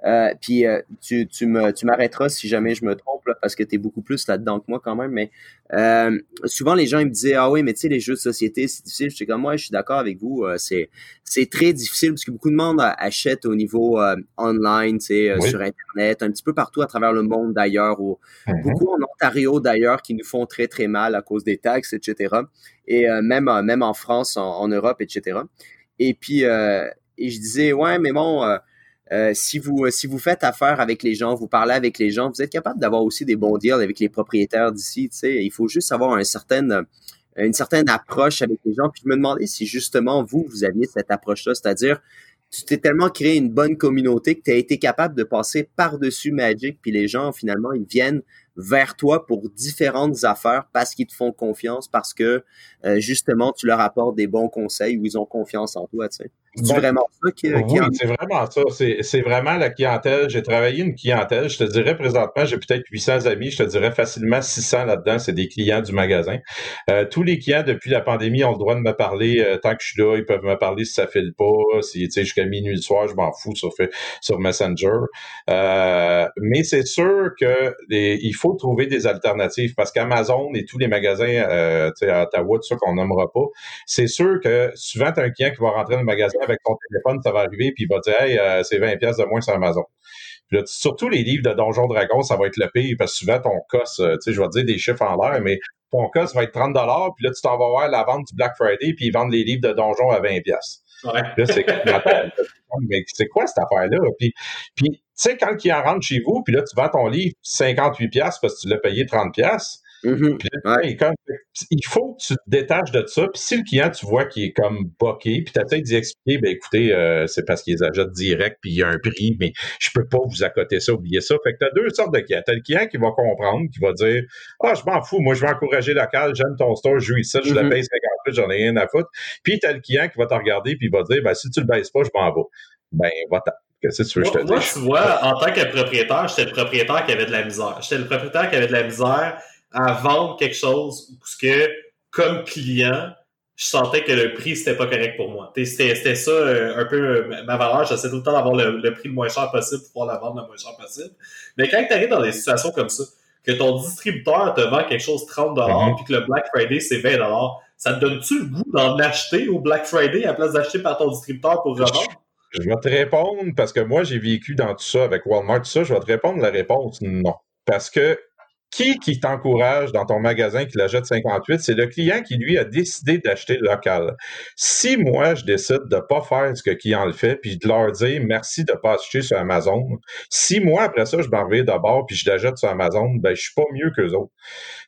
euh, puis euh, tu, tu, me, tu m'arrêteras si jamais je me trompe, parce que tu es beaucoup plus là-dedans que moi quand même. Mais euh, souvent, les gens ils me disaient Ah oui, mais tu sais, les jeux de société, c'est difficile. Je suis comme moi, je suis d'accord avec vous. c'est, c'est très difficile parce que beaucoup de monde achète au niveau online, tu sais, sur Internet, un petit peu partout à travers le monde d'ailleurs. Ou, mm-hmm. Beaucoup en Ontario d'ailleurs qui nous font très très mal à cause des taxes, etc. Et même, même en France, en, en, Europe, etc. Et puis, et je disais, ouais, mais bon, euh, si vous euh, si vous faites affaire avec les gens, vous parlez avec les gens, vous êtes capable d'avoir aussi des bons deals avec les propriétaires d'ici. Tu sais, il faut juste avoir une certaine une certaine approche avec les gens. Puis je me demandais si justement vous vous aviez cette approche-là, c'est-à-dire tu t'es tellement créé une bonne communauté que tu as été capable de passer par-dessus Magic, puis les gens finalement ils viennent vers toi pour différentes affaires parce qu'ils te font confiance, parce que euh, justement tu leur apportes des bons conseils ou ils ont confiance en toi. Tu sais. C'est ben, vraiment ça qui, oui, c'est vraiment ça. C'est vraiment la clientèle. J'ai travaillé une clientèle. Je te dirais présentement, j'ai peut-être 800 amis. Je te dirais facilement 600 là-dedans. C'est des clients du magasin. Euh, tous les clients depuis la pandémie ont le droit de me parler euh, tant que je suis là. Ils peuvent me parler si ça file pas, si tu sais jusqu'à minuit le soir, je m'en fous sur sur Messenger. Euh, mais c'est sûr que il faut trouver des alternatives parce qu'Amazon et tous les magasins à Ottawa, tout ça qu'on nommera pas, c'est sûr que souvent, tu as un client qui va rentrer dans le magasin avec ton téléphone, ça va arriver, puis il va dire Hey, euh, c'est 20$ de moins sur Amazon. Puis là, surtout les livres de Donjon Dragon, ça va être le pire parce que souvent ton cost, euh, tu sais, je vais te dire des chiffres en l'air, mais ton cost va être 30 puis là, tu t'en vas voir la vente du Black Friday, puis ils vendent les livres de Donjon à 20 Ouais. Là, c'est mais c'est quoi cette affaire-là? Puis, puis tu sais, quand il en rentre chez vous, puis là, tu vends ton livre 58 parce que tu l'as payé 30 Mm-hmm. il faut que tu te détaches de ça. Puis si le client, tu vois qu'il est comme boqué, puis tu essaies d'y expliquer, ben écoutez, euh, c'est parce qu'ils achètent direct, puis il y a un prix, mais je peux pas vous accoter ça, oubliez ça. Fait que tu as deux sortes de clients. Tu as le client qui va comprendre, qui va dire Ah, je m'en fous, moi je vais encourager local, j'aime ton store, je joue ici, je le mm-hmm. paye 50 j'en ai rien à foutre. Puis tu as le client qui va te regarder, puis il va dire ben, si tu le baisses pas, je m'en vais. Ben, va-t'en. Qu'est-ce que tu veux je te Moi, tu vois, en tant que propriétaire, j'étais le propriétaire qui avait de la misère. J'étais le propriétaire qui avait de la misère à vendre quelque chose parce que, comme client, je sentais que le prix, c'était pas correct pour moi. C'était ça euh, un peu euh, ma valeur. J'essaie tout le temps d'avoir le, prix le moins cher possible pour pouvoir la vendre le moins cher possible. Mais quand tu arrives dans des situations comme ça, que ton distributeur te vend quelque chose 30 mm puis que le Black Friday, c'est 20 ça te donne-tu le goût d'en acheter au Black Friday à la place d'acheter par ton distributeur pour revendre? Je vais te répondre, parce que moi, j'ai vécu dans tout ça avec Walmart, tout ça, je vais te répondre la réponse non. Parce que qui qui t'encourage dans ton magasin qui l'achète 58? C'est le client qui, lui, a décidé d'acheter local. Si moi, je décide de ne pas faire ce que le client le fait, puis de leur dire merci de ne pas acheter sur Amazon, si moi, après ça, je m'en vais d'abord puis je l'achète sur Amazon, ben, je suis pas mieux qu'eux autres.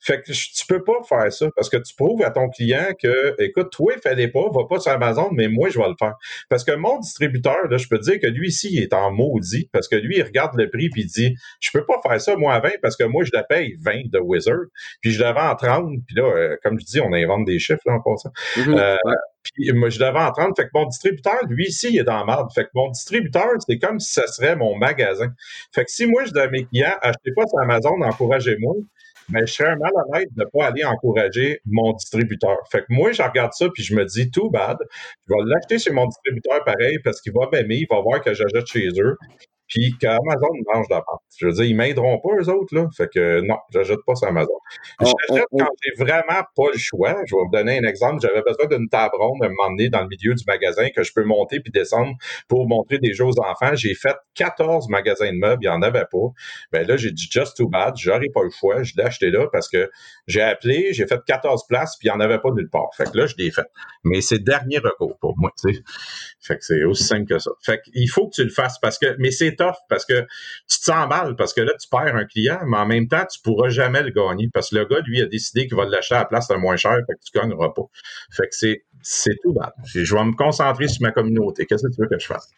Fait que tu peux pas faire ça parce que tu prouves à ton client que, écoute, toi, fais-les pas, va pas sur Amazon, mais moi, je vais le faire. Parce que mon distributeur, là, je peux dire que lui ici, il est en maudit parce que lui, il regarde le prix puis il dit, je peux pas faire ça, moi, à 20 parce que moi, je la paye 20 de Wizard, puis je l'avais en 30, puis là, euh, comme je dis, on invente des chiffres là, en passant. Mm-hmm. Euh, puis moi, je l'avais en 30, fait que mon distributeur, lui, ici, il est dans la merde. Fait que mon distributeur, c'est comme si ce serait mon magasin. Fait que si moi, je dis à mes clients, achetez pas sur Amazon, encouragez-moi, mais je serais mal honnête de ne pas aller encourager mon distributeur. Fait que moi, je regarde ça puis je me dis, tout bad, je vais l'acheter chez mon distributeur pareil parce qu'il va m'aimer, il va voir que j'achète chez eux puis qu'Amazon mange de la. Je veux dire, ils m'aideront pas, eux autres, là. Fait que non, j'achète pas sur Amazon. J'achète quand j'ai vraiment pas le choix. Je vais vous donner un exemple. J'avais besoin d'une table ronde à un moment donné dans le milieu du magasin que je peux monter puis descendre pour montrer des choses aux enfants. J'ai fait 14 magasins de meubles, il n'y en avait pas. Ben là, j'ai dit just too bad, j'aurais pas le choix. Je l'ai acheté là parce que j'ai appelé, j'ai fait 14 places, puis il n'y en avait pas nulle part. Fait que là, je l'ai fait. Mais c'est dernier recours pour moi, tu sais. Fait que c'est aussi simple que ça. Fait qu'il faut que tu le fasses parce que, mais c'est tough parce que tu te sens mal parce que là, tu perds un client, mais en même temps, tu pourras jamais le gagner parce que le gars, lui, a décidé qu'il va l'acheter à la place le moins cher, fait que tu gagneras pas. Fait que c'est, c'est tout bad. Je vais me concentrer sur ma communauté. Qu'est-ce que tu veux que je fasse?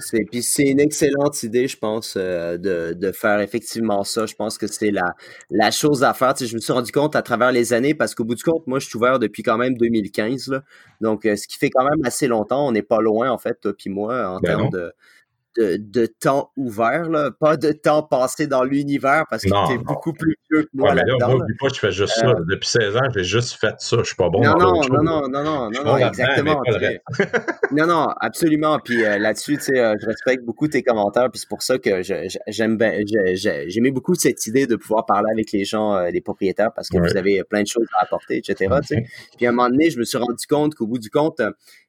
C'est, puis c'est une excellente idée, je pense, euh, de, de, faire effectivement ça. Je pense que c'est la, la chose à faire. Tu sais, je me suis rendu compte à travers les années, parce qu'au bout du compte, moi, je suis ouvert depuis quand même 2015. Là. Donc, euh, ce qui fait quand même assez longtemps. On n'est pas loin, en fait, toi puis moi, en ben termes de, de, temps ouvert, là. pas de temps passé dans l'univers parce que tu es beaucoup plus vieux que moi. Ouais, mais là, moi, je fais juste euh, ça. Depuis 16 ans, j'ai juste fait ça. Je suis pas bon. Non, non, non, non, non, non, non, non, exactement. non, non, absolument. Puis euh, là-dessus, euh, je respecte beaucoup tes commentaires. Puis c'est pour ça que j'aime bien, j'aimais beaucoup cette idée de pouvoir parler avec les gens, les propriétaires, parce que vous avez plein de choses à apporter, etc. Puis à un moment donné, je me suis rendu compte qu'au bout du compte,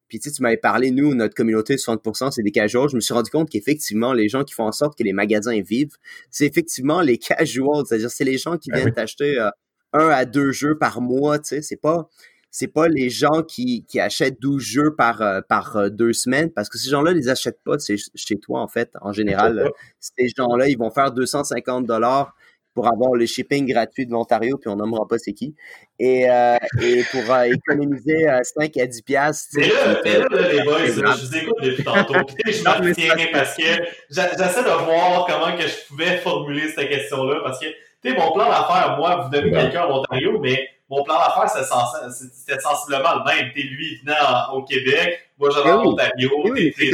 puis tu, sais, tu m'avais parlé, nous, notre communauté, 60%, c'est des casuals. Je me suis rendu compte qu'effectivement, les gens qui font en sorte que les magasins vivent, c'est effectivement les casuals. C'est-à-dire, c'est les gens qui ben viennent t'acheter euh, un à deux jeux par mois. Tu sais, c'est pas c'est pas les gens qui, qui achètent 12 jeux par, euh, par euh, deux semaines, parce que ces gens-là les achètent pas chez toi, en fait, en général. Ces gens-là, ils vont faire 250 dollars pour avoir le shipping gratuit de l'Ontario, puis on nommera pas c'est qui. Et, euh, et pour euh, économiser 5 euh, à 10 piastres. Mais là, mais là, les boys, je vous écoute depuis tantôt. je m'abstiens parce que j'essaie de voir comment que je pouvais formuler cette question-là. Parce que, tu sais, mon plan d'affaires, moi, vous donnez quelqu'un en Ontario, mais mon plan d'affaires, c'était sensiblement le même. T'es lui, il venait au Québec, moi, j'en ai en Ontario, t'es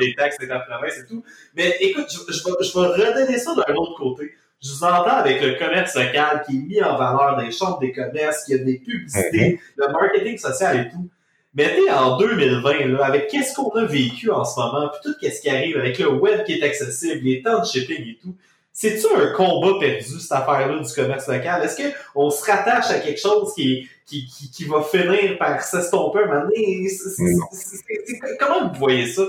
les taxes, c'est ta province et tout. Mais écoute, je, je, vais, je vais redonner ça d'un autre côté. Je vous entends avec le commerce local qui est mis en valeur dans les chambres des commerces, qui a des publicités, mhm. le marketing social et tout. Mais tu en 2020, là, avec qu'est-ce qu'on a vécu en ce moment, puis tout ce qui arrive avec le web qui est accessible, les temps de shipping et tout, c'est-tu un combat perdu, cette affaire-là du commerce local? Est-ce qu'on se rattache à quelque chose qui, qui, qui, va finir par s'estomper un moment donné? comment vous voyez ça?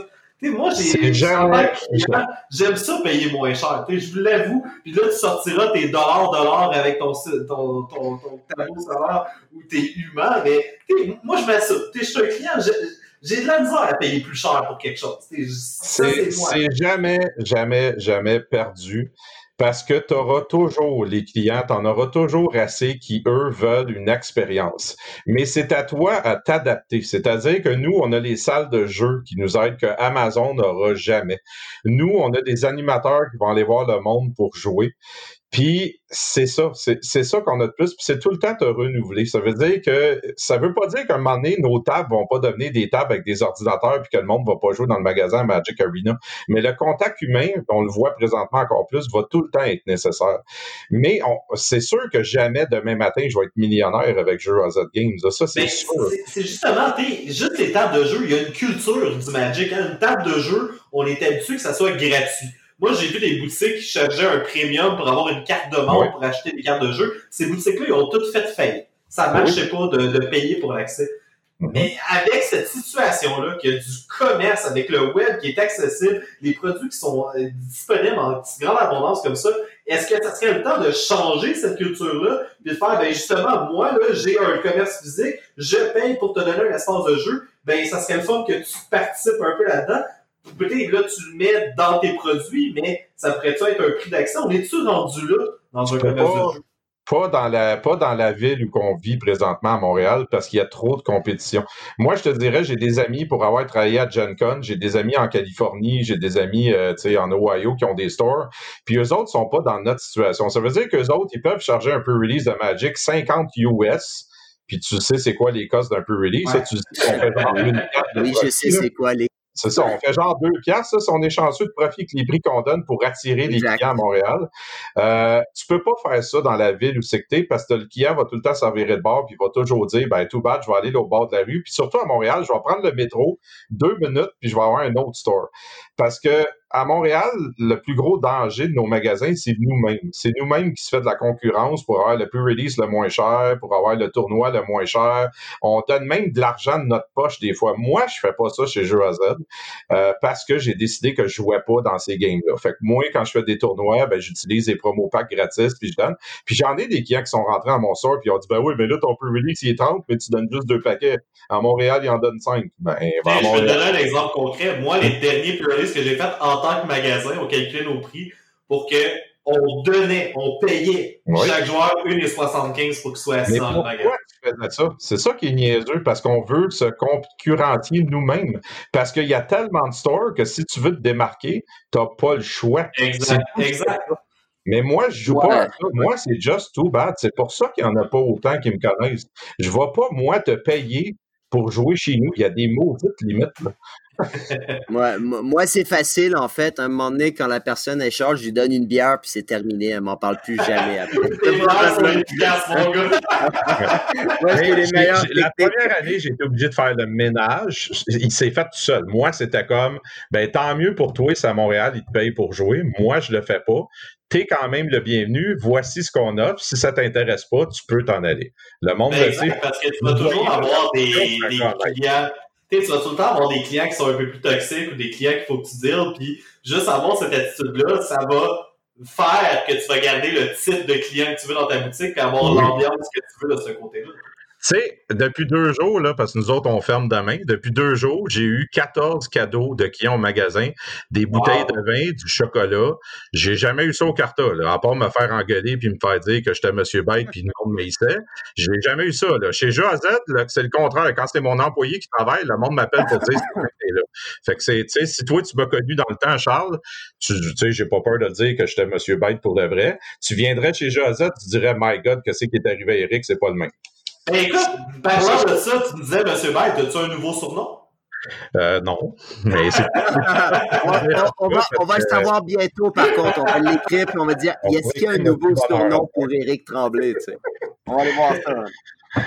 Moi, j'ai j'aime ça payer moins cher. je vous l'avoue. Puis là, tu sortiras tes dollars dollars avec ton ton ton, ton tableau salaire ou tes humains. Mais moi, je mets ça. je suis un client. J'ai de la misère à payer plus cher pour quelque chose. C'est jamais, jamais, jamais perdu parce que tu auras toujours les clients, tu en auras toujours assez qui, eux, veulent une expérience. Mais c'est à toi à t'adapter. C'est-à-dire que nous, on a les salles de jeu qui nous aident que Amazon n'aura jamais. Nous, on a des animateurs qui vont aller voir le monde pour jouer. Puis c'est ça, c'est ça qu'on a de plus, puis c'est tout le temps te renouveler. Ça veut dire que ça veut pas dire qu'à un moment donné, nos tables vont pas devenir des tables avec des ordinateurs puis que le monde va pas jouer dans le magasin Magic Arena. Mais le contact humain, on le voit présentement encore plus, va tout le temps être nécessaire. Mais c'est sûr que jamais demain matin, je vais être millionnaire avec Jeux AZ Games. Ça, c'est sûr. C'est justement, juste les tables de jeu, il y a une culture du Magic. Hein. Une table de jeu, on est habitué que ça soit gratuit. Moi, j'ai vu des boutiques qui chargeaient un premium pour avoir une carte de membre pour acheter des cartes de jeu. Ces boutiques-là, ils ont toutes fait faillite. Ça ne marchait pas de, payer pour l'accès. Mhm. Mais avec cette situation-là, qu'il y a du commerce avec le web qui est accessible, les produits qui sont euh, disponibles en grande abondance comme ça, est-ce que ça serait le temps de changer cette culture-là, puis de faire, ben justement, moi, là, j'ai un commerce physique, je paye pour te donner un espace de jeu, ben ça serait le fun que tu participes un peu là-dedans, peut-être là, tu le mets dans tes produits, mais ça pourrait-tu être un prix d'accès? On est-tu rendu là dans un commerce de pas dans la pas dans la ville où on vit présentement à Montréal parce qu'il y a trop de compétition. Moi, je te dirais, j'ai des amis pour avoir travaillé à Gen Con, j'ai des amis en Californie, j'ai des amis euh, en Ohio qui ont des stores, puis eux autres sont pas dans notre situation. Ça veut dire qu'eux autres, ils peuvent charger un peu release de Magic 50 US. Puis tu sais c'est quoi les costs d'un peu release, ça, tu Oui, je sais c'est quoi les c'est ça, on fait genre deux piastres, ça, on est chanceux de profit avec les prix qu'on donne pour attirer les clients à Montréal. Euh, tu peux pas faire ça dans la ville où c'est que t'es parce que le client va tout le temps s'envirer de bord puis il va toujours dire, ben, tout bad, je vais aller au bord de la rue. Puis surtout à Montréal, je vais prendre le métro deux minutes puis je vais avoir un autre store. Parce que à Montréal, le plus gros danger de nos magasins, c'est nous-mêmes. C'est nous-mêmes qui se fait de la concurrence pour avoir le plus release le moins cher, pour avoir le tournoi le moins cher. On donne même de l'argent de notre poche des fois. Moi, je fais pas ça chez Jeux AZ euh, parce que j'ai décidé que je jouais pas dans ces games-là. Fait que moi, quand je fais des tournois, ben, j'utilise des promo packs gratis puis je donne. Puis j'en ai des clients qui sont rentrés à mon sort puis ils ont dit, ben oui, mais là, ton plus release, il est 30, mais tu donnes juste deux paquets. À Montréal, il en donne 5. Ben, ben je vais te donner un exemple concret. Moi, les derniers plus release que j'ai fait en tant que magasin, on calculait nos prix pour que on donnait, on payait chaque joueur 1,75 pour qu'il soit assis dans le magasin. Tu faisais ça? C'est ça qui est niaiseux parce qu'on veut se concurrentier nous-mêmes. Parce qu'il y a tellement de stores que si tu veux te démarquer, tu n'as pas le choix. Exact. exact. Mais moi, je joue pas à ça. Moi, c'est just too bad. C'est pour ça qu'il n'y en a pas autant qui me connaissent. Je ne vais pas, moi, te payer pour jouer chez nous. Il y a des maudites limites. Là moi, moi c'est facile, en fait. À un moment donné, quand la personne est charge, je lui donne une bière, puis c'est terminé. Elle m'en parle plus jamais après. la première année, j'ai été obligé de faire le ménage. Il s'est fait tout seul. Moi, c'était comme, ben, tant mieux pour toi, c'est à Montréal, il te paye pour jouer. Moi, je le fais pas t'es quand même le bienvenu, voici ce qu'on offre. Si ça t'intéresse pas, tu peux t'en aller. Le monde ben, le sait. Parce que tu vas toujours avoir des, des clients tu vas tout le temps avoir des clients qui sont un peu plus toxiques ou des clients qu'il faut que tu deals, puis juste avoir cette attitude-là, ça va faire que tu vas garder le type de client que tu veux dans ta boutique et avoir l'ambiance que tu veux de ce côté-là. Tu sais, depuis deux jours, là, parce que nous autres, on ferme demain, depuis deux jours, j'ai eu 14 cadeaux de clients au magasin, des bouteilles de vin, du chocolat. J'ai jamais eu ça au carton, là, à part me faire engueuler puis me faire dire que j'étais Monsieur Bête puis le monde m'haïssait. J'ai jamais eu ça. Là. Chez Jeux c'est le contraire. Quand c'est mon employé qui travaille, le monde m'appelle pour dire que là. Fait que c'est, tu sais, si toi, tu m'as connu dans le temps, Charles, tu sais, j'ai pas peur de dire que j'étais Monsieur Bête pour de vrai. Tu viendrais chez Jeux tu dirais, My God, qu'est-ce qui est arrivé à Eric, c'est pas le même. Ben écoute, parlant de ça, tu disais, M. Bête, as-tu un nouveau surnom? Euh, non. Mais c'est... on, va, on va le savoir bientôt, par contre. On va l'écrire et on va dire est-ce qu'il y a un nouveau surnom pour Éric Tremblay? Tu sais? On va aller voir ça.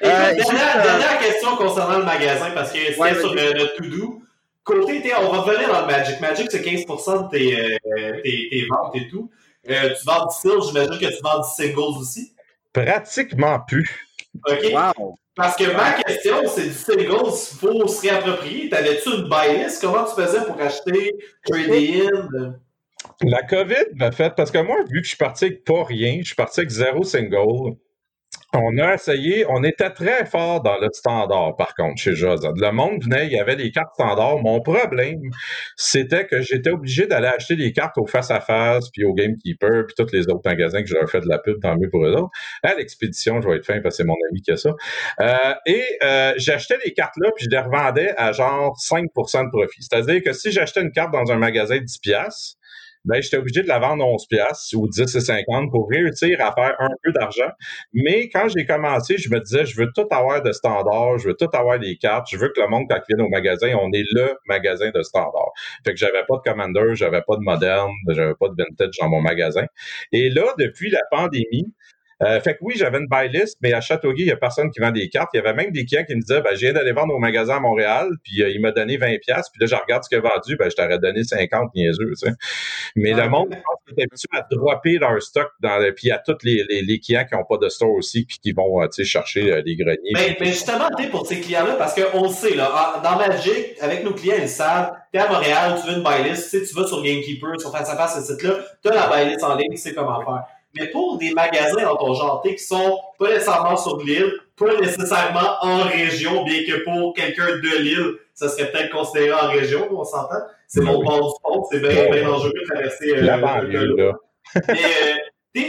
Et euh, dernière, dernière, question concernant le magasin, parce que c'est sur le, le to-do. côté, on va revenir dans le Magic. Magic, c'est 15% de tes, tes, tes, ventes et tout. tu vends du style, j'imagine que tu vends du singles aussi? Pratiquement plus. OK. Parce que ma question, c'est du singles, il faut se réapproprier. T'avais-tu une buy list? Comment tu faisais pour acheter, trader in? La COVID m'a fait, parce que moi, vu que je suis parti avec pas rien, je suis parti avec zéro single, on a essayé, on était très fort dans le standard, par contre, chez Joseph. Le monde venait, il y avait des cartes standards. Mon problème, c'était que j'étais obligé d'aller acheter des cartes au face-à-face, puis au Gamekeeper, puis tous les autres magasins que je fais de la pub, tant mieux pour eux autres. À l'expédition, je vais être fin parce que c'est mon ami qui a ça. Euh, et euh, j'achetais les cartes-là, puis je les revendais à genre 5% de profit. C'est-à-dire que si j'achetais une carte dans un magasin de 10$, ben, j'étais obligé de la vendre 11 pièces ou 10 et 50 pour réussir à faire un peu d'argent. Mais quand j'ai commencé, je me disais, je veux tout avoir de standard, je veux tout avoir des cartes, je veux que le monde, quand il vient au magasin, on est le magasin de standard. Fait que j'avais pas de Commander, j'avais pas de Modern, j'avais pas de Vintage dans mon magasin. Et là, depuis la pandémie, euh, fait que oui, j'avais une buy list, mais à Châteauguay, il n'y a personne qui vend des cartes. Il y avait même des clients qui me disaient, ben, je viens d'aller vendre au magasin à Montréal, puis euh, il m'a donné 20 pièces puis là, je regarde ce qu'il a vendu, ben, je t'aurais donné 50 niaiseux, tu sais. Mais le monde, je pense, est habitué à dropper leur stock dans le, puis à tous les, les, les clients qui n'ont pas de store aussi, puis qui vont, euh, tu sais, chercher des greniers. Mais, mais justement, tu pour ces clients-là, parce qu'on le sait, là, dans Magic, avec nos clients, ils savent, t'es à Montréal, tu veux une buy list, tu sais, tu vas sur Gamekeeper, sur Face à Face, ce site-là, tu as la buy list en ligne, tu sais comment faire. Mais pour des magasins dans ton genre, qui sont pas nécessairement sur l'île, pas nécessairement en région, bien que pour quelqu'un de l'île, ça serait peut-être considéré en région, on s'entend. C'est mon bord du pont, c'est bien, bien dangereux de traverser euh, la banlieue, là. Mais, euh,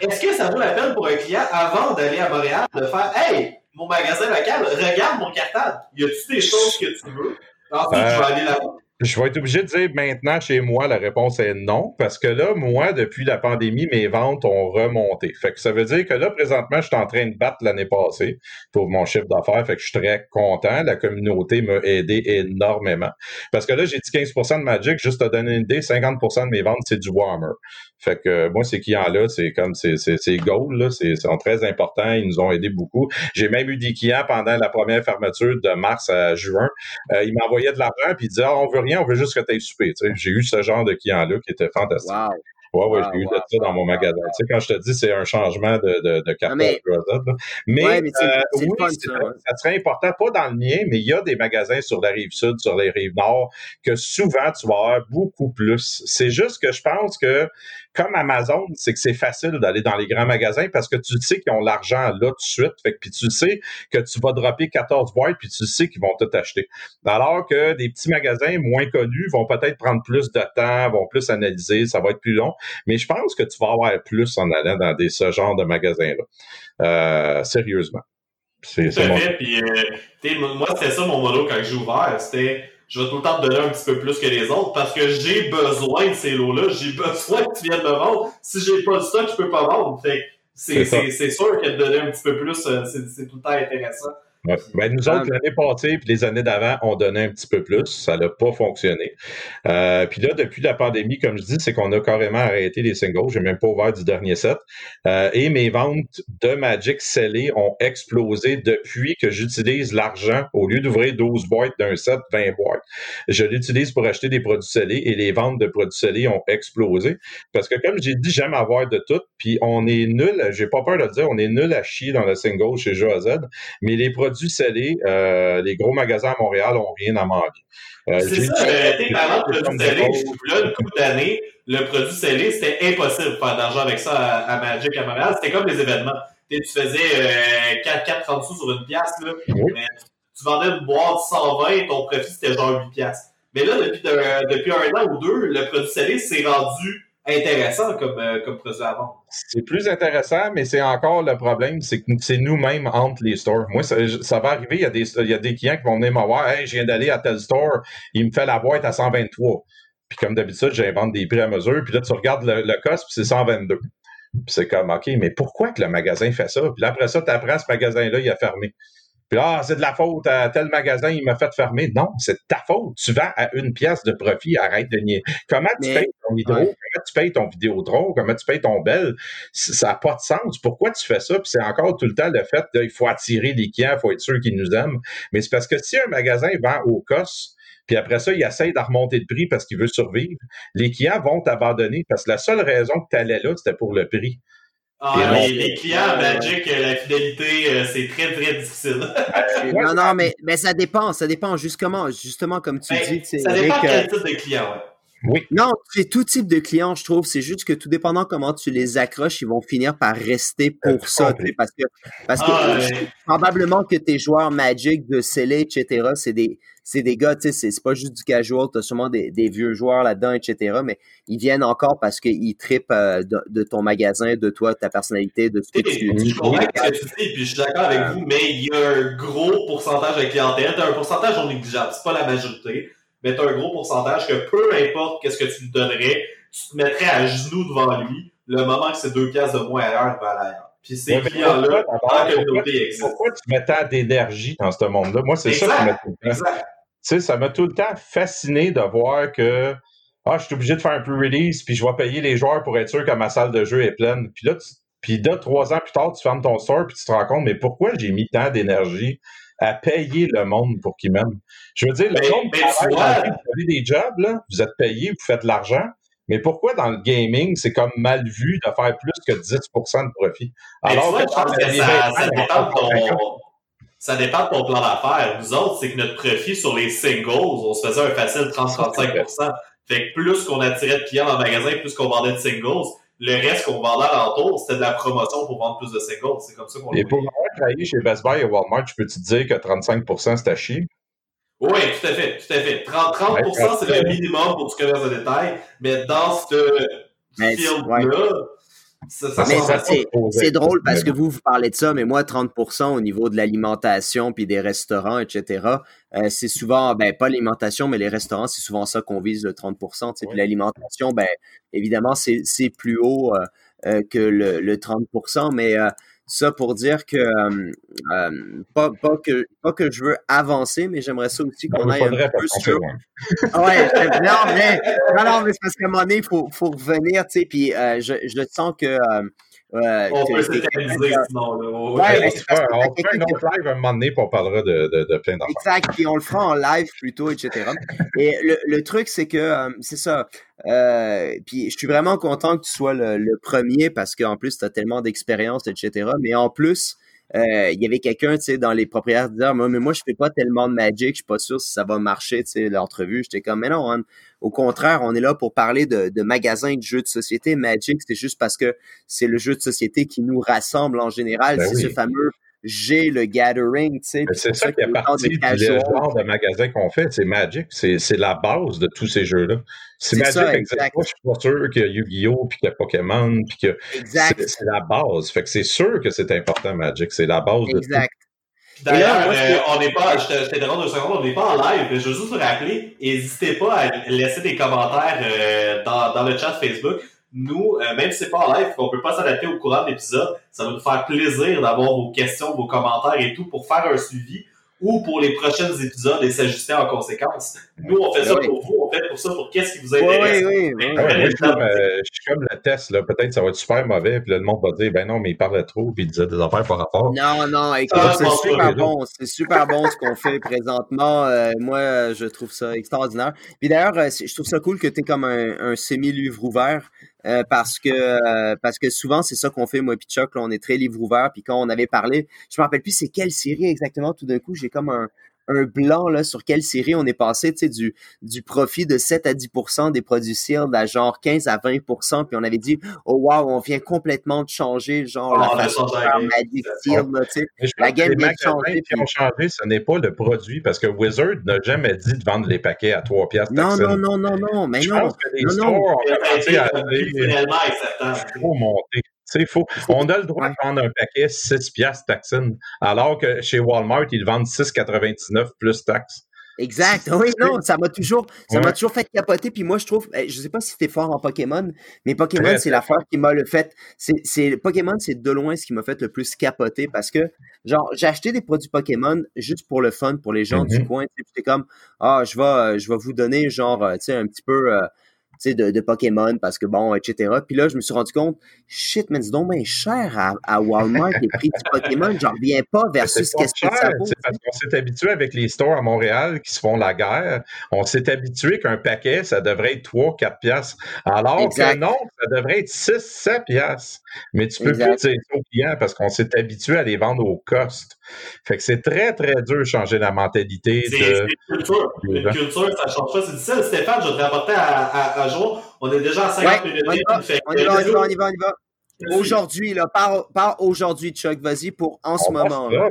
est-ce que ça vaut la peine pour un client, avant d'aller à Montréal, de faire Hey, mon magasin local, regarde mon cartable. Y a-tu des choses que tu veux? Ensuite, je vais euh, aller là-bas. Je vais être obligé de dire maintenant chez moi, la réponse est non, parce que là, moi, depuis la pandémie, mes ventes ont remonté. Fait que ça veut dire que là, présentement, je suis en train de battre l'année passée pour mon chiffre d'affaires. Fait que je suis très content. La communauté m'a aidé énormément. Parce que là, j'ai dit 15% de Magic, juste à donner une idée, 50% de mes ventes, c'est du Warmer. Fait que moi, ces clients-là, c'est comme c'est gold, là, c'est sont très importants. Ils nous ont aidé beaucoup. J'ai même eu des clients pendant la première fermeture de mars à juin. Euh, ils m'envoyaient de l'argent puis ils disaient ah, on veut rien, on veut juste que tu aies souper. J'ai eu ce genre de clients-là qui était fantastique. Wow. Ouais, ouais, j'ai eu de ça dans mon magasin. Tu sais, quand je te dis, c'est un changement de, de, de carte mais, mais, euh, oui, ça, serait important, pas dans le mien, mais il y a des magasins sur la rive sud, sur les rives nord, que souvent tu vas avoir beaucoup plus. C'est juste que je pense que comme Amazon, c'est que c'est facile d'aller dans les grands magasins parce que tu sais qu'ils ont l'argent là tout de suite. Fait que, puis tu sais que tu vas dropper 14 boîtes puis tu sais qu'ils vont tout acheter. Alors que des petits magasins moins connus vont peut-être prendre plus de temps, vont plus analyser, ça va être plus long. Mais je pense que tu vas avoir plus en allant dans des, ce genre de magasins-là. Euh, sérieusement. C'est ça. Mon... Puis, euh, moi, c'était ça mon modo quand j'ai ouvert. C'était je vais tout le temps te donner un petit peu plus que les autres parce que j'ai besoin de ces lots-là. J'ai besoin que tu viennes me vendre. Si j'ai pas de stock, je peux pas vendre. c'est sûr que de donner un petit peu plus, euh, c'est tout le temps intéressant. Ben, nous autres, l'année passée puis les années d'avant, on donnait un petit peu plus. Ça n'a pas fonctionné. Euh, puis là, depuis la pandémie, comme je dis, c'est qu'on a carrément arrêté les singles. J'ai même pas ouvert du dernier set. Euh, et mes ventes de Magic scellé ont explosé depuis que j'utilise l'argent au lieu d'ouvrir 12 boîtes d'un set, 20 boîtes. Je l'utilise pour acheter des produits scellés et les ventes de produits scellés ont explosé. Parce que comme j'ai dit, j'aime avoir de tout. Puis on est nul, j'ai pas peur de le dire, on est nul à chier dans le single chez Jeux Mais les produits produits scellés, euh, les gros magasins à Montréal ont rien à manquer. Euh, c'est ça, été parlant de produits scellés, là, une couple d'années, le produit scellé, c'était impossible de faire d'argent avec ça à, Magic à Montréal. C'était comme les événements. tu faisais 4, 4 30 sous sur une pièce, là, mais tu vendais une boîte 120, ton profit c'était genre 8 pièces. Mais là, depuis, depuis un an ou deux, le produit scellé s'est rendu intéressant comme, euh, comme. C'est plus intéressant, mais c'est encore le problème, c'est que c'est nous-mêmes entre les stores. Moi, ça, va arriver, il y, a des, il y a des clients qui vont venir me voir, hey, je viens d'aller à tel store, il me fait la boîte à 123. Puis comme d'habitude, j'invente des prix à mesure, puis là, tu regardes le, le cost, puis c'est 122. Puis c'est comme, OK, mais pourquoi que le magasin fait ça? Puis après ça, tu apprends ce magasin-là, il a fermé. Ah, c'est de la faute à tel magasin, il m'a fait fermer. Non, c'est ta faute. Tu vends à une pièce de profit, arrête de nier. Comment tu payes ton hydro? Comment tu payes ton vidéotron? Comment tu payes ton bel? Ça n'a pas de sens. Pourquoi tu fais ça? Puis c'est encore tout le temps le fait qu'il faut attirer les clients, il faut être sûr qu'ils nous aiment. Mais c'est parce que si un magasin vend au cost, puis après ça, il essaye de remonter le prix parce qu'il veut survivre. Les clients vont t'abandonner parce que la seule raison que tu allais là, c'était pour le prix. Ah, les, clients Magic, euh, la fidélité, euh, c'est très, très difficile. non, non, mais, mais ça dépend. Ça dépend justement, justement comme tu ben, dis. Ça dépend de quel type de client, ouais. Oui. Non, c'est tout type de clients, je trouve. C'est juste que tout dépendant comment tu les accroches, ils vont finir par rester pour ça. Parce que, parce que ah, probablement que tes joueurs Magic, de Célé, etc., c'est des, c'est des gars, tu sais, c'est pas juste du casual, tu as sûrement des, des vieux joueurs là-dedans, etc., mais ils viennent encore parce qu'ils tripent euh, de, ton magasin, de toi, de ta personnalité, de ce que tu dis. Je comprends ce que tu dis, puis je suis d'accord avec vous, mais il y a un gros pourcentage de clientèle, t'as un pourcentage non négligeable, c'est pas la majorité, mais t'as un gros pourcentage que peu importe qu'est-ce que tu lui donnerais, tu te mettrais à genoux devant lui, le moment que c'est deux pièces de moins à l'heure, il va à l'heure. Puis ces clients-là, en communauté existent. Pourquoi tu mets tant d'énergie dans ce monde-là? Moi, c'est ça qui m'a Exact sais, ça m'a tout le temps fasciné de voir que ah, je suis obligé de faire un pre-release, puis je vais payer les joueurs pour être sûr que ma salle de jeu est pleine. Puis là, puis là, trois ans plus tard, tu fermes ton store, puis tu te rends compte, mais pourquoi j'ai mis tant d'énergie à payer le monde pour qu'il m'aime? Je veux dire, le monde, vous avez des jobs, là, vous êtes payé, vous faites de l'argent, mais pourquoi dans le gaming, c'est comme mal vu de faire plus que 10 de profit? Alors que, ça, dépend de ton ça dépend de ton plan d'affaires. Nous autres, c'est que notre profit sur les singles, on se faisait un facile 30-35% Fait que plus qu'on attirait de clients dans le magasin, plus qu'on vendait de singles, le reste qu'on vendait à l'entour, c'était de la promotion pour vendre plus de singles. C'est comme ça qu'on avoir travaillé chez Best Buy et Walmart, je peux te dire que 35% c'est à chier? Oui, tout à fait, tout à fait. 30, 30 c'est le minimum pour du commerce de détail, mais dans ce field-là, c'est drôle parce que vous, vous parlez de ça, mais moi, 30% au niveau de l'alimentation puis des restaurants, etc., euh, c'est souvent, ben, pas l'alimentation, mais les restaurants, c'est souvent ça qu'on vise, le 30%. Puis l'alimentation, ben, évidemment, c'est plus haut euh, euh, que le, le 30%, mais ça pour dire que pas, pas, que pas que je veux avancer, mais j'aimerais ça aussi qu'on aille un peu sur. ouais, non, mais, non, non, mais c'est parce qu'à un moment donné, il faut, faut revenir, tu sais, puis je, je sens que Ouais, on peut s'éterniser sinon. on fait un autre live un moment donné pour parler de, de, de plein d'affaires. Exact, puis on le fera en live plutôt, etc. Et le, le truc, c'est que euh, c'est ça. Euh, puis je suis vraiment content que tu sois le, le premier parce qu'en plus, tu as tellement d'expérience, etc. Mais en plus, euh, il y avait quelqu'un, tu sais, dans les propriétaires qui disait, ah, mais moi, je fais pas tellement de Magic, je suis pas sûr si ça va marcher, tu sais, l'entrevue. J'étais comme, mais non, au contraire, on est là pour parler de, de magasins de jeux de société. Magic, c'est juste parce que c'est le jeu de société qui nous rassemble en général. Ben c'est ce fameux j'ai le gathering, tu sais. C'est ça, qui est partie du genre de magasin qu'on fait, c'est Magic, c'est la base de tous ces jeux-là. C'est Magic, ça, exactement. Je suis pas sûr qu'il y a Yu-Gi-Oh! puis qu'il y a Pokémon, puis que c'est la base. Fait que c'est sûr que c'est important, Magic, c'est la base de exact. D'ailleurs, euh, on n'est pas, je te deux secondes, on n'est pas en live. Je veux juste vous rappeler, n'hésitez pas à laisser des commentaires euh, dans, dans le chat Facebook nous, euh, même si c'est pas en live, qu'on peut pas s'adapter au courant de l'épisode, ça va nous faire plaisir d'avoir vos questions, vos commentaires et tout pour faire un suivi ou pour les prochains épisodes et s'ajuster en conséquence. Nous, on fait ça pour vous, on fait pour ça pour qu'est-ce qui vous intéresse. Oui, oui, oui. je, suis comme, euh, je, suis comme, le test, là. Peut-être que ça va être super mauvais, puis là, le monde va dire, ben non, mais il parlait trop, puis il disait des affaires par rapport. Non, non, écoute, c'est super bon. C'est super bon ce qu'on fait présentement. Euh, moi, je trouve ça extraordinaire. Puis d'ailleurs, je trouve ça cool que tu es comme un, un semi-livre ouvert. Euh, parce que euh, parce que souvent c'est ça qu'on fait moi et Chuck, là, on est très livre ouvert puis quand on avait parlé je me rappelle plus c'est quelle série exactement tout d'un coup j'ai comme un, un blanc là, sur quelle série on est passé du, du profit de 7 à 10% des produits Sealed à genre 15 à 20% puis on avait dit oh wow on vient complètement de changer genre la façon de faire la game vient de changer qui ont changé ce n'est pas le produit parce que Wizard n'a jamais dit de vendre les paquets à 3 pièces non non non non non mais non. pense que les stores ont commencé à trop monter faut, on a le droit de vendre un paquet 6 piastres taxine, alors que chez Walmart, ils vendent 6,99 plus taxes. Exact. Oui, non, ça m'a toujours, ça m'a toujours fait capoter. Puis moi, je trouve, eh, je sais pas si t'es fort en Pokémon, mais Pokémon, c'est l'affaire qui m'a le fait. C'est, Pokémon, c'est de loin ce qui m'a fait le plus capoter parce que, genre, j'ai acheté des produits Pokémon juste pour le fun, pour les gens du mm-hmm. coin. Puis comme, ah, je vais, je vais vous donner, genre, euh, tu sais, un petit peu, euh, de, de Pokémon parce que bon, etc. Puis là, je me suis rendu compte, shit, mais c'est donc bien cher à, à Walmart les prix du Pokémon. J'en reviens pas versus qu'est-ce que ça vaut. Parce qu'on s'est habitué avec les stores à Montréal qui se font la guerre. On s'est habitué qu'un paquet, ça devrait être 3, 4 piastres. Alors que non, ça devrait être 6, 7 piastres. Mais tu peux plus dire ça aux clients parce qu'on s'est habitué à les vendre au cost. Fait que c'est très, très dur de changer la mentalité. C'est une culture. Une culture, ça change pas. C'est ça, Stéphane, je vais te rapporter à, à, à jour. On est déjà à 50 minutes. On y va, on y va, on y va, on y va, on y va. Aujourd'hui, là, par, aujourd'hui, Chuck, vas-y pour en ce moment. Là,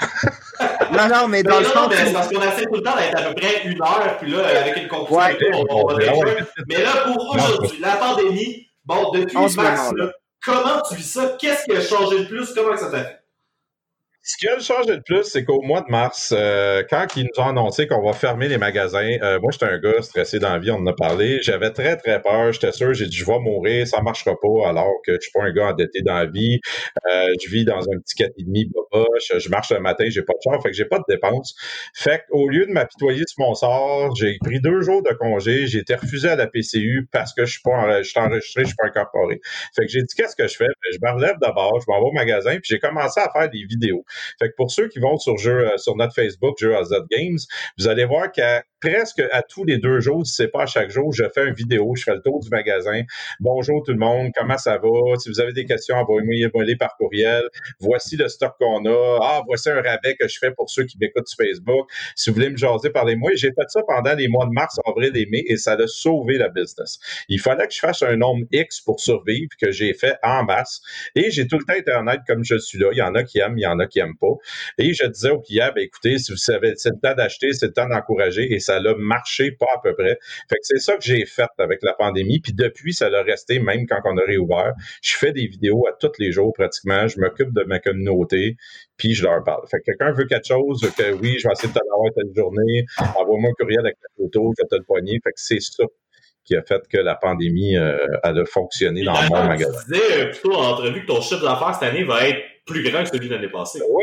non, non, mais dans le fond. C'est parce qu'on essaie tout le temps d'être à peu près une heure, puis là, avec une conclusion, ouais, on, on, va Mais là, pour aujourd'hui, la pandémie, bon, depuis mars, là, comment tu vis ça? Qu'est-ce qui a changé de plus? Comment ça t'a fait? Ce qui a changé de plus, c'est qu'au mois de mars, euh, quand ils nous ont annoncé qu'on va fermer les magasins, euh, moi, j'étais un gars stressé dans la vie, on en a parlé. J'avais très, très peur. J'étais sûr, j'ai dit, je vais mourir, ça marchera pas, alors que je suis pas un gars endetté dans la vie. Euh, je vis dans un petit 4,5 boboche. Je marche le matin, j'ai pas de char, fait que j'ai pas de dépenses. Fait qu'au lieu de m'apitoyer sur mon sort, j'ai pris deux jours de congé. J'ai été refusé à la PCU parce que je suis pas je suis enregistré, je suis pas incorporé. Fait que j'ai dit, qu'est-ce que je fais? Ben, je me relève d'abord, je m'en vais au magasin, puis j'ai commencé à faire des vidéos. Fait que pour ceux qui vont sur, jeu, euh, sur notre Facebook, Jeux AZ Games, vous allez voir qu'à presque à tous les deux jours, si c'est pas à chaque jour, je fais une vidéo, je fais le tour du magasin. Bonjour tout le monde, comment ça va? Si vous avez des questions, envoyez-moi les par courriel. Voici le stock qu'on a. Ah, voici un rabais que je fais pour ceux qui m'écoutent sur Facebook. Si vous voulez me jaser, parlez-moi. J'ai fait ça pendant les mois de mars, avril et mai et ça a sauvé la business. Il fallait que je fasse un nombre X pour survivre que j'ai fait en masse. Et j'ai tout le temps Internet comme je suis là. Il y en a qui aiment, il y en a qui pas. Et je disais aux clients, ben, écoutez, si vous savez, c'est le temps d'acheter, c'est le temps d'encourager et ça a marché pas à peu près. Fait que c'est ça que j'ai fait avec la pandémie. Puis depuis, ça l'a resté même quand on a réouvert. Je fais des vidéos à tous les jours pratiquement. Je m'occupe de ma communauté puis je leur parle. Fait que quelqu'un veut quelque chose, que oui, je vais essayer de te l'avoir telle journée, envoie-moi un courriel avec la photo, je te le poignet. Fait que c'est ça qui a fait que la pandémie euh, a fonctionné dans mon magasin. Tu disais plutôt en entrevue que ton chiffre d'affaires cette année va être plus grand que celui de l'année passée. Oui,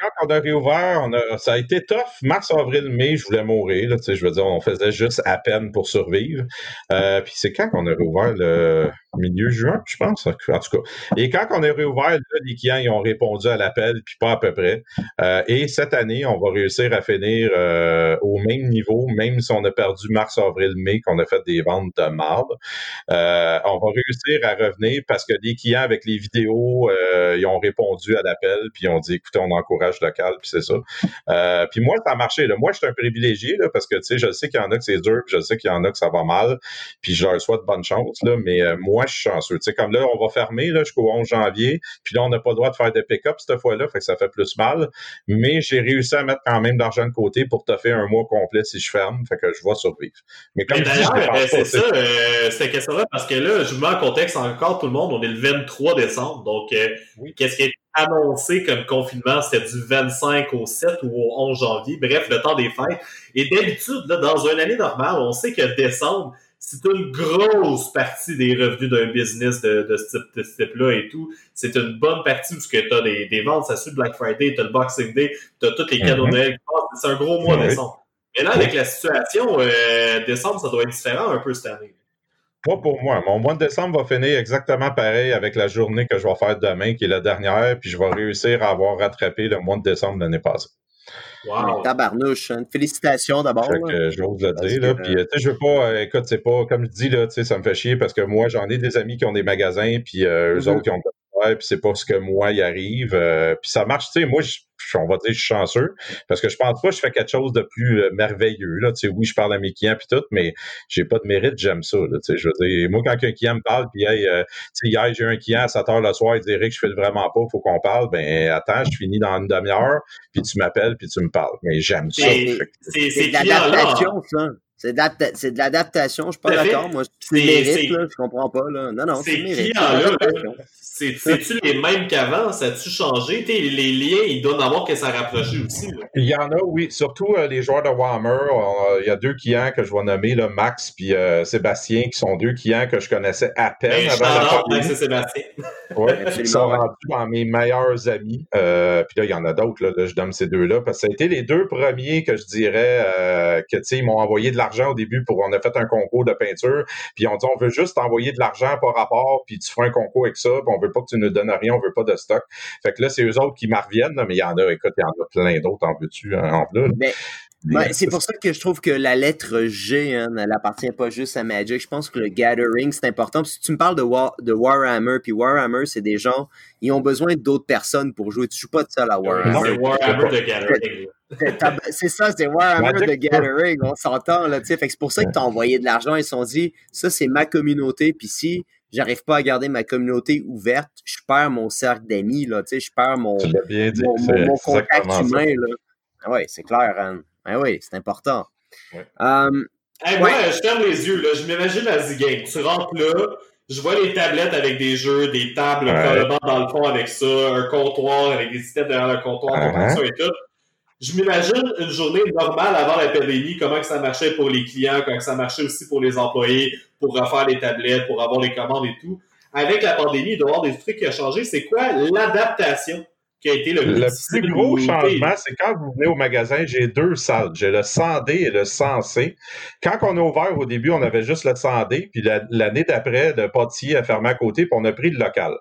quand on a réouvert, ça a été tough. Mars, avril, mai, je voulais mourir. Là, je veux dire, on faisait juste à peine pour survivre. Euh, puis c'est quand qu'on a réouvert le milieu juin, je pense, en tout cas. Et quand on a réouvert, les clients ils ont répondu à l'appel, puis pas à peu près. Euh, et cette année, on va réussir à finir euh, au même niveau, même si on a perdu mars, avril, mai, qu'on a fait des ventes de marde. Euh, on va réussir à revenir parce que les clients avec les vidéos, ils ont répondu à l'appel, puis ils ont dit, écoutez, on encourage local, puis c'est ça. puis moi, ça a marché. Là. Moi, je suis un privilégié là, parce que, tu sais, je sais qu'il y en a que c'est dur, puis je sais qu'il y en a que ça va mal, puis je leur souhaite bonne chance, là, mais moi, je suis chanceux. Tu sais, comme là, on va fermer jusqu'au 11 janvier, puis là, on n'a pas le droit de faire des pick-up cette fois-là, fait que ça fait plus mal. Mais j'ai réussi à mettre quand même d'argent de côté pour te faire un mois complet si je ferme, fait que je vais survivre. Mais comme d'ailleurs, euh, c'est ça, euh, cette question-là, parce que là, je vous mets en contexte encore tout le monde, on est le 23 décembre, donc euh, qu'est-ce qui est annoncé comme confinement, c'était du 25 au 7 ou au 11 janvier, bref, le temps des fêtes. Et d'habitude, là, dans une année normale, on sait que décembre, c'est une grosse partie des revenus d'un business de, de ce type-là et tout. C'est une bonne partie parce que tu as des, des, ventes, ça suit le Black Friday, tu as le Boxing Day, tu as tous les cadeaux de mm-hmm. Noël. C'est un gros mois décembre. Mais là, avec la situation, euh, décembre, ça doit être différent un peu cette année. Pas pour moi. Mon mois de décembre va finir exactement pareil avec la journée que je vais faire demain, qui est la dernière, puis je vais réussir à avoir rattrapé le mois de décembre de l'année passée. Wow. Tabarnouche. Hein. Félicitations d'abord. J'ose le dire. Là. Puis, je veux pas, euh, écoute, c'est pas, comme je dis, là, ça me fait chier parce que moi, j'en ai des amis qui ont des magasins, puis euh, eux mm-hmm. autres qui ont puis c'est pas ce que moi y arrive. Euh, puis ça marche, tu sais, moi, je, on va dire, je suis chanceux, parce que je pense pas que je fais quelque chose de plus euh, merveilleux. Là. Tu sais, oui, je parle à mes clients puis tout, mais j'ai pas de mérite, j'aime ça. Là, tu sais, je veux dire, moi, quand un client me parle, puis hey, euh, tu sais, hier, j'ai un client à 7 heures le soir, il dit que je fais vraiment pas, faut qu'on parle. Ben, attends, je finis dans une demi-heure, puis tu m'appelles, puis tu me parles. Mais j'aime ça. C'est de l'adaptation, ça. C'est de l'adaptation, je suis pas d'accord. Moi, c'est mérite, là, je comprends pas. Là. Non, non, c'est mérite. C'est-tu les mêmes qu'avant? Ça a-tu changé? les liens, ils donnent à voir que ça a rapproché aussi. Il y en a, oui. Surtout euh, les joueurs de Warhammer. Euh, il y a deux clients que je vais nommer, là, Max et euh, Sébastien, qui sont deux clients que je connaissais à peine ben, avant la Max et Sébastien. Oui, ils sont rendus dans mes meilleurs amis. puis là, il y en a d'autres. Là, je donne ces deux-là. Parce que ça a été les deux premiers que je dirais que, tu sais, ils m'ont envoyé de la l'argent au début pour, on a fait un concours de peinture, puis on dit, on veut juste t'envoyer de l'argent par rapport, puis tu feras un concours avec ça, puis on veut pas que tu nous donnes rien, on veut pas de stock. Fait que là, c'est eux autres qui m'en reviennent, mais il y en a, écoute, il y en a plein d'autres, en veux-tu, hein, en plus. Mais c'est pour ça que je trouve que la lettre G, hein, elle appartient pas juste à Magic. Je pense que le Gathering, c'est important. Si tu me parles de, de Warhammer, puis Warhammer, c'est des gens, ils ont besoin d'autres personnes pour jouer. Tu joues pas de seul à Warhammer. C'est Warhammer de Gathering. C'est ça, c'est Warhammer de Gathering, on s'entend, là, tu c'est pour ça qu'ils t'ont envoyé de l'argent, ils se sont dit, ça, c'est ma communauté, puis si j'arrive pas à garder ma communauté ouverte, je perds mon cercle d'amis, là, tu sais, je perds mon, mon, contact humain, là. Ah oui, c'est clair, Anne. Ben oui, c'est important. Ouais. Um, moi, je ferme les yeux. Là. Je m'imagine la Z-Game. Tu rentres là, je vois les tablettes avec des jeux, des tables ouais. dans le fond avec ça, un comptoir avec des systèmes derrière le comptoir, uh -huh. et tout. Je m'imagine une journée normale avant la pandémie, comment que ça marchait pour les clients, comment que ça marchait aussi pour les employés, pour refaire les tablettes, pour avoir les commandes et tout. Avec la pandémie, il doit y avoir des trucs qui ont changé. C'est quoi l'adaptation qui a été le, le plus gros changement, c'est quand vous venez au magasin, j'ai deux salles. J'ai le 100D et le 100C. Quand on a ouvert au début, on avait juste le 100D, puis l'année d'après, le pâtissier a fermé à côté, puis on a pris le local.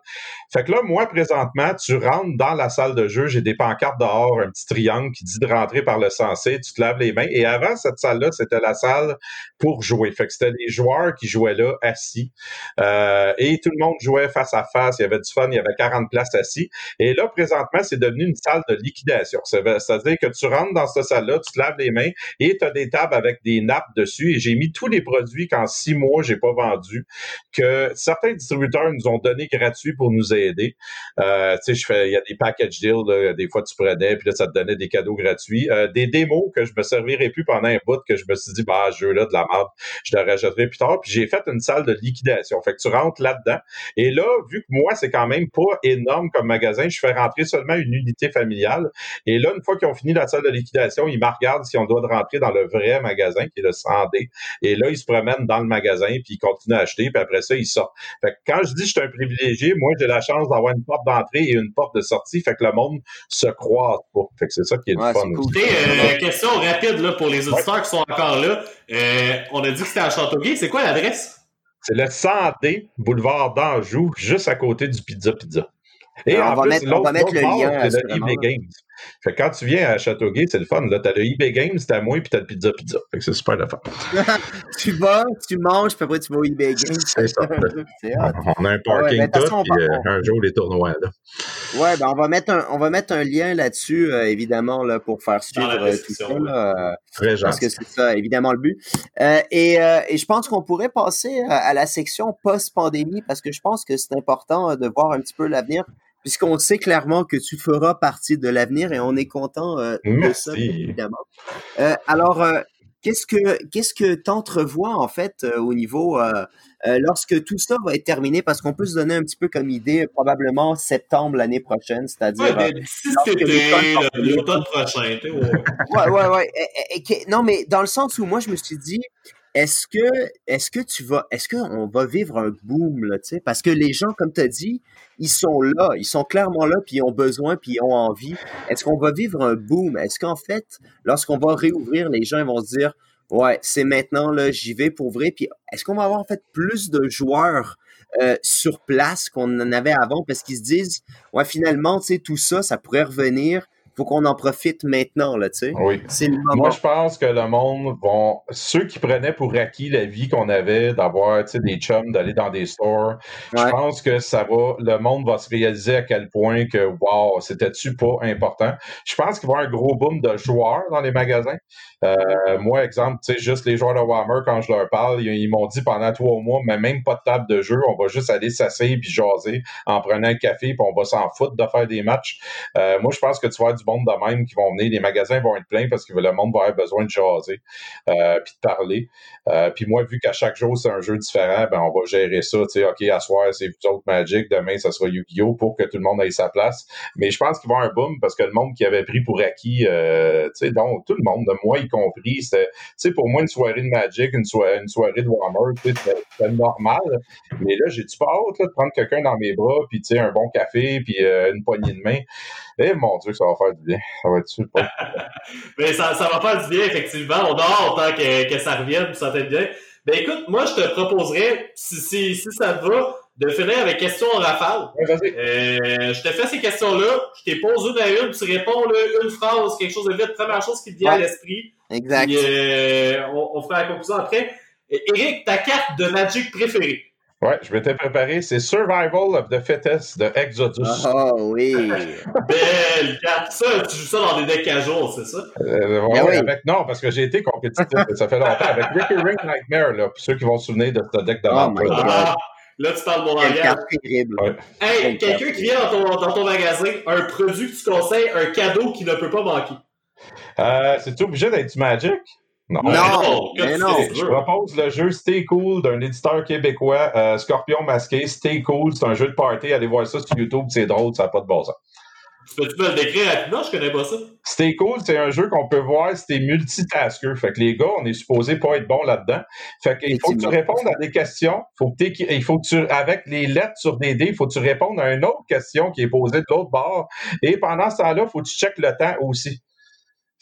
Fait que là, moi, présentement, tu rentres dans la salle de jeu, j'ai des pancartes dehors, un petit triangle qui dit de rentrer par le 100C, tu te laves les mains. Et avant, cette salle-là, c'était la salle pour jouer. Fait que c'était les joueurs qui jouaient là, assis. Euh, et tout le monde jouait face à face. Il y avait du fun, il y avait 40 places assis. Et là, présentement, c'est devenu une salle de liquidation. C'est-à-dire que tu rentres dans cette salle-là, tu te laves les mains et tu as des tables avec des nappes dessus. Et j'ai mis tous les produits qu'en six mois, j'ai pas vendus, que certains distributeurs nous ont donné gratuit pour nous aider. Euh, tu sais, il y a des package deals, des fois tu prenais, puis là, ça te donnait des cadeaux gratuits. Euh, des démos que je me servirais plus pendant un bout, que je me suis dit, bah, ce jeu-là, de la merde, je le rajouterai plus tard. Puis j'ai fait une salle de liquidation. Fait que tu rentres là-dedans. Et là, vu que moi, c'est quand même pas énorme comme magasin, je fais rentrer seulement une unité familiale. Et là, une fois qu'ils ont fini la salle de liquidation, ils me regardent si on doit rentrer dans le vrai magasin, qui est le 100D. Et là, ils se promènent dans le magasin, puis ils continuent à acheter, puis après ça, ils sortent. Fait que quand je dis que je suis un privilégié, moi, j'ai la chance d'avoir une porte d'entrée et une porte de sortie, fait que le monde se croise pas. Fait que c'est ça qui est le fun. Cool. Euh, question rapide là, pour les auditeurs qui sont encore là. Euh, on a dit que c'était à Châteauguay. C'est quoi l'adresse? C'est le 100D, boulevard d'Anjou, juste à côté du Pizza Pizza. Et on, va plus, mettre, on va mettre le lien. C'est le eBay Games. Fait que quand tu viens à Châteauguay, c'est le fun. Là, t'as le eBay Games, t'as moi, puis t'as le Pizza Pizza. Fait que c'est super le fun. tu vas, tu manges, puis après tu vas au eBay Games. C'est ça. on a un parking ouais, tout, puis euh, un jour les tournois. Là. Ouais, ben on va mettre un, on va mettre un lien là-dessus, euh, évidemment, là, pour faire suivre euh, tout ça. Là, Très Parce que c'est ça, évidemment, le but. Euh, et, et je pense qu'on pourrait passer à la section post-pandémie, parce que je pense que c'est important de voir un petit peu l'avenir puisqu'on sait clairement que tu feras partie de l'avenir et on est content euh, de ça, évidemment. Euh, alors, euh, qu'est-ce que qu'est-ce que t'entrevois en fait euh, au niveau euh, euh, lorsque tout ça va être terminé? Parce qu'on peut se donner un petit peu comme idée probablement septembre l'année prochaine, c'est-à-dire ouais, si c'était l'automne prochain. ouais, ouais, ouais. Et, et, non, mais dans le sens où moi je me suis dit, est-ce que est-ce que tu vas est-ce qu'on va vivre un boom là, tu sais? Parce que les gens comme tu as dit, ils sont là, ils sont clairement là puis ils ont besoin puis ils ont envie. Est-ce qu'on va vivre un boom? Est-ce qu'en fait, lorsqu'on va réouvrir, les gens vont se dire ouais, c'est maintenant là, j'y vais pour vrai puis est-ce qu'on va avoir en fait plus de joueurs euh, sur place qu'on en avait avant? Parce qu'ils se disent ouais finalement tu sais tout ça ça pourrait revenir faut qu'on en profite maintenant, là, tu sais. Oui. C'est le moment. Moi, je pense que le monde vont, ceux qui prenaient pour acquis la vie qu'on avait d'avoir, tu sais, des chums, d'aller dans des stores, ouais. je pense que ça va, le monde va se réaliser à quel point que, wow, c'était-tu pas important? Je pense qu'il va y avoir un gros boom de joueurs dans les magasins. Euh, moi, exemple, tu sais, juste les joueurs de Warhammer, quand je leur parle, ils, ils m'ont dit pendant trois mois, mais même pas de table de jeu, on va juste aller s'asseoir puis jaser en prenant un café puis on va s'en foutre de faire des matchs. Euh, moi, je pense que tu vas avoir du monde de même qui vont venir. Les magasins vont être pleins parce que le monde va avoir besoin de jaser euh, puis de parler. Euh, puis moi, vu qu'à chaque jour, c'est un jeu différent, ben on va gérer ça. Tu sais, OK, à soir, c'est vous Magic, demain, ça sera Yu-Gi-Oh! pour que tout le monde ait sa place. Mais je pense qu'il va y avoir un boom parce que le monde qui avait pris pour acquis, euh, tu sais, donc tout le monde, de moi y compris, c'était, tu sais, pour moi, une soirée de Magic, une, soirée, de Warhammer, c'était normal. Mais là, j'ai-tu pas là, de prendre quelqu'un dans mes bras, puis tu sais, un bon café, puis euh, une poignée de main. Eh mon Dieu, ça va faire du bien. Ça va être super. Mais ça, ça va faire du bien, effectivement. On a hâte que, que ça revienne, ça t'aide bien. Ben écoute, moi, je te proposerais, si, si, si ça te va, de finir avec questions en rafale. euh, je te fais ces questions-là, je t'ai pose une à une, tu réponds là, une phrase, quelque chose de vite, première chose qui te vient à l'esprit. Exact. Puis, euh, on, on fera la conclusion après. Eric, ta carte de Magic préférée? Ouais, je m'étais préparé. C'est Survival of the Fittest de Exodus. Oh oui. Belle carte. Ça, tu joues ça dans des decks à jour, c'est ça? Euh, ouais, oui. avec, non, parce que j'ai été compétitif, ça fait longtemps. Avec Recurring Nightmare, là, pour ceux qui vont se souvenir de ce deck de Oh my. God. Ah, là, tu parles mon Quelle langage. terrible. Ouais. Hey, quelqu'un qui vient dans ton, dans ton magasin, un produit que tu conseilles, un cadeau qui ne peut pas manquer. Euh, C'est-tu obligé d'être du Magic? Non. Non, non, mais que non. Je propose le jeu Stay Cool d'un éditeur québécois, euh, Scorpion Masqué. Stay Cool, c'est un jeu de party. Allez voir ça sur YouTube, c'est drôle, ça n'a pas de bon sens. Peux-tu me le décrire rapidement? Je connais pas ça. Stay Cool, c'est un jeu qu'on peut voir si t'es multitasker. Fait que les gars, on est supposé pas être bon là-dedans. Fait qu'il faut que tu répondes à des questions. Faut que il faut que tu, avec les lettres sur des dés, il faut que tu répondes à une autre question qui est posée de l'autre bord. Et pendant ce temps-là, il faut que tu checkes le temps aussi.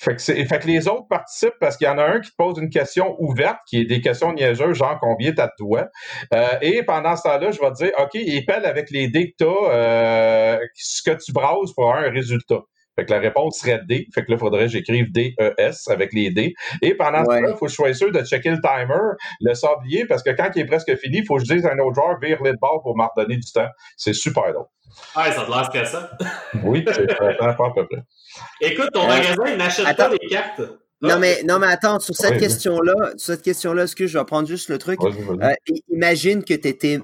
Fait que, fait que les autres participent parce qu'il y en a un qui te pose une question ouverte, qui est des questions niaiseuses, genre combien t'as de doigts? Euh, et pendant ce temps-là, je vais te dire, OK, épelle avec les dés que t'as, euh, ce que tu browses pour avoir un résultat. Fait que la réponse serait D. Fait que là, il faudrait que j'écrive D-E-S avec les D. Et pendant ce temps-là, il faut que je sois sûr de checker le timer, le sablier, parce que quand il est presque fini, il faut que je dise à un autre joueur, vire les bord pour m'en redonner du temps. C'est super drôle. Ah, ça a l'air stressant. Oui, c'est ça à peu près. Écoute, ton Euh, magasin, il n'achète pas des cartes. Non, mais, non, mais attends, sur cette Oui, oui. question-là, sur cette question-là, est-ce que je vais prendre juste le truc? Euh, imagine que tu étais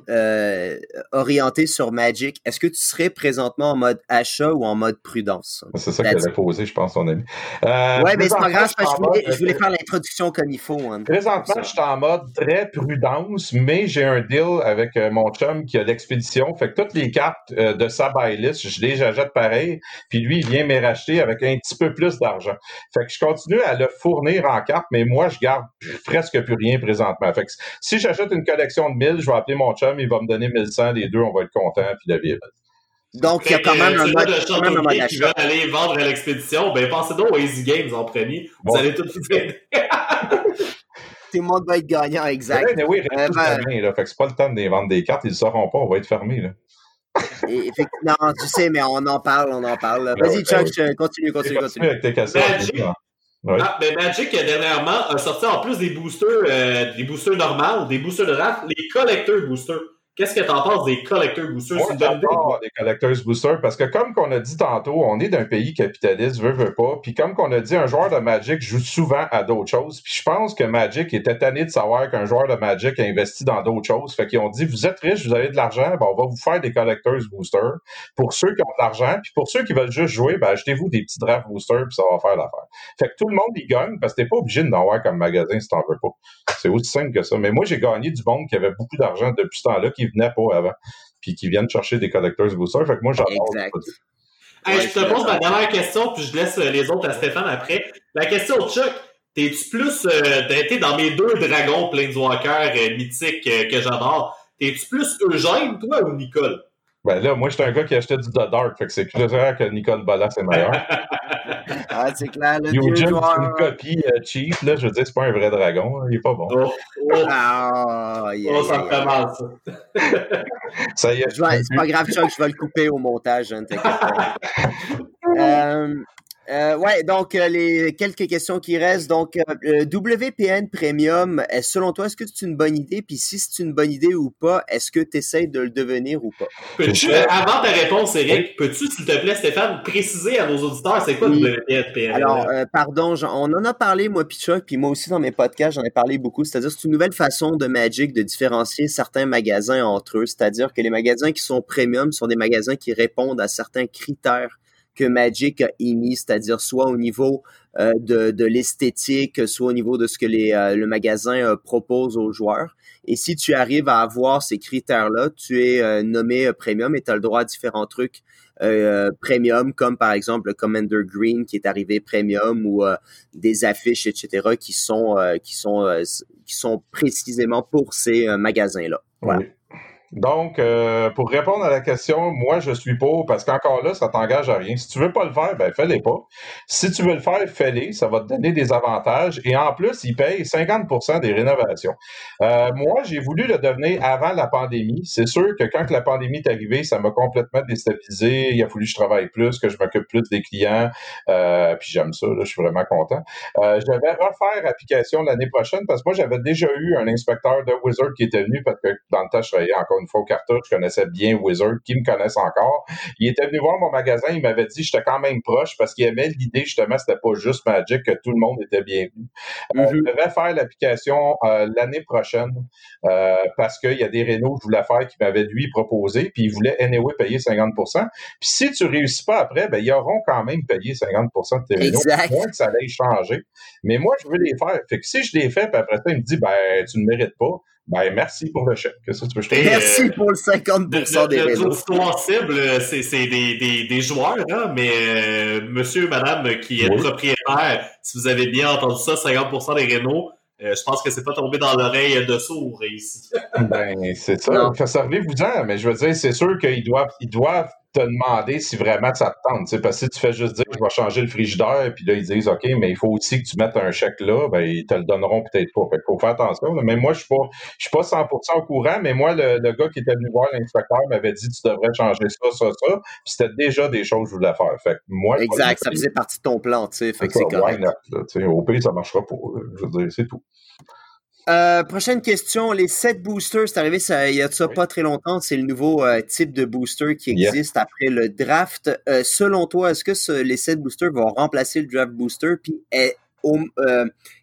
orienté sur Magic. Est-ce que tu serais présentement en mode achat ou en mode prudence? c'est ça qu'elle a posé, je pense, ton ami. Euh, ouais, mais c'est pas grave, parce que je voulais, je voulais mode- faire l'introduction comme il faut. hein. Présentement, je suis en mode très prudence, mais j'ai un deal avec euh, mon chum qui a l'expédition. Fait que toutes les cartes euh, de sa buy list, je les achète pareil. Puis lui, il vient me racheter avec un petit peu plus d'argent. Fait que je continue à le fournir en cartes, mais moi, je garde presque plus rien présentement. Fait que si j'achète une collection de 1000, je vais appeler mon chum, il va me donner 1100, les deux, on va être contents, puis la vie est belle. Donc, il y a quand même un mode, de qui veulent aller vendre à l'expédition. Ben, pensez donc aux Easy Games en premier. Vous Bon. allez tout vous aider. Tout le monde va être gagnant, exact. Ouais, mais oui, il Euh, reste tous ben- là. Fait que c'est pas le temps de les vendre des cartes, ils ne sauront pas, on va être fermés, là. Et effectivement, non, tu sais, mais on en parle, on en parle. Ben Vas-y, oui, Chuck, ben oui. continue, continue, Continue continue. avec tes. Magic. Ouais. Ah, ben Magic, euh, dernièrement, a sorti en plus des boosters, euh, des boosters normaux, des boosters de draft, les collector boosters. Qu'est-ce que t'en penses des collector boosters? Moi, j'adore les collectors boosters parce que comme qu'on a dit tantôt, on est d'un pays capitaliste, veut, veut pas. Puis comme qu'on a dit, un joueur de Magic joue souvent à d'autres choses. Puis je pense que Magic était tanné de savoir qu'un joueur de Magic a investi dans d'autres choses. Fait qu'ils ont dit, vous êtes riche, vous avez de l'argent, ben, on va vous faire des collectors boosters pour ceux qui ont de l'argent. Puis pour ceux qui veulent juste jouer, ben, achetez-vous des petits draft boosters puis ça va faire l'affaire. Fait que tout le monde y gagne parce que t'es pas obligé d'en avoir comme magasin si t'en veux pas. C'est aussi simple que ça. Mais moi, j'ai gagné du monde qui avait beaucoup d'argent depuis ce temps-là, qui venait pas avant puis qui viennent chercher des collectors boosters. Fait que moi, j'adore. Produit. Hey, Ouais, je je te pose ma dernière question, puis je laisse euh, les autres à Stéphane après. La question de Chuck, t'es-tu plus... Euh, t'as été dans mes deux dragons Planeswalker euh, mythiques euh, que j'adore. T'es-tu plus Eugène, toi, ou Nicole? Ben là, moi, j'étais un gars qui achetait du The Dark, fait que c'est clair que Nicole Ballas est meilleur. Ah, c'est clair, le Eugene, c'est une copie euh, cheap, là. Je veux dire, c'est pas un vrai dragon. là, Il est pas bon. Oh, oh, oh, aïe, ça fait aïe. mal, ça. Ça y est. Je vais- C'est pas grave, Chuck, je vais le couper au montage, hein, t'inquiète pas. Euh, euh, ouais, donc euh, les quelques questions qui restent. Donc, euh, euh, WPN Premium, est, selon toi, est-ce que c'est une bonne idée? Puis si c'est une bonne idée ou pas, est-ce que tu essaies de le devenir ou pas? Peux-tu, avant ta réponse, Eric, peux-tu, s'il te plaît, Stéphane, préciser à nos auditeurs c'est quoi Oui. WPN? Alors, euh, pardon, j'en- on en a parlé, moi, puis Chuck, puis moi aussi dans mes podcasts, j'en ai parlé beaucoup. C'est-à-dire, c'est une nouvelle façon de Magic de différencier certains magasins entre eux. C'est-à-dire que les magasins qui sont premium sont des magasins qui répondent à certains critères que Magic a émis, c'est-à-dire soit au niveau euh, de, l'esthétique, soit au niveau de ce que euh, le magasin euh, propose aux joueurs. Et si tu arrives à avoir ces critères-là, tu es nommé premium et tu as le droit à différents trucs premium, comme par exemple le Commander Green qui est arrivé premium ou des affiches, etc., qui sont, précisément pour ces magasins-là. Donc, euh, pour répondre à la question, moi, je suis pour, parce qu'encore là, ça t'engage à rien. Si tu veux pas le faire, ben, fais-les pas. Si tu veux le faire, fais-les. Ça va te donner des avantages. Et en plus, ils payent 50% des rénovations. Euh, moi, j'ai voulu le devenir avant la pandémie. C'est sûr que quand la pandémie est arrivée, ça m'a complètement déstabilisé. Il a fallu que je travaille plus, que je m'occupe plus des clients. Euh, puis j'aime ça, là, je suis vraiment content. Je vais refaire application l'année prochaine parce que moi, j'avais déjà eu un inspecteur de Wizard qui était venu parce que dans le temps, je travaillais encore une fois au carton, je connaissais bien Wizard, qui me connaissent encore. Il était venu voir mon magasin, il m'avait dit j'étais quand même proche parce qu'il aimait l'idée, justement, c'était pas juste Magic, que tout le monde était bienvenu. Euh, mm-hmm. Je vais faire l'application euh, l'année prochaine euh, parce qu'il y a des rénaux que je voulais faire qui m'avaient lui proposé, puis il voulait anyway payer 50% Puis si tu réussis pas après, ben, ils auront quand même payé 50% de tes rénaux. Moins que ça allait changer. Mais moi, je veux les faire. Fait que si je les fais, puis après ça, il me dit, ben, tu ne mérites pas. Ben, merci pour le chèque. Qu'est-ce que tu veux je Merci euh, pour le 50 des réseaux. L'auditoire cible, c'est des, des, des, joueurs, hein, mais euh, monsieur, madame qui est propriétaire, si vous avez bien entendu ça, 50% des rénaux, euh, je pense que c'est pas tombé dans l'oreille de sourd ici. ben, c'est ça. Servez-vous-en, mais je veux dire, c'est sûr qu'ils doivent, ils doivent te demander si vraiment ça te tente. Parce que si tu fais juste dire je vais changer le frigidaire, puis là, ils disent OK, mais il faut aussi que tu mettes un chèque là, ben, ils te le donneront peut-être pas. Fait faut faire attention. Mais moi, je suis pas je suis pas 100% au courant, mais moi, le, gars qui était venu voir l'inspecteur m'avait dit tu devrais changer ça, ça, ça. Puis c'était déjà des choses que je voulais faire. Fait moi, exact, ça faisait partie de ton plan, tu sais. Fait que c'est correct. au pire, ça marchera pas. Je veux dire, c'est tout. Euh, prochaine question, les 7 boosters, c'est arrivé ça, il y a ça pas très longtemps, c'est le nouveau euh, type de booster qui existe après le draft. Euh, selon toi, est-ce que les 7 boosters vont remplacer le draft booster? Puis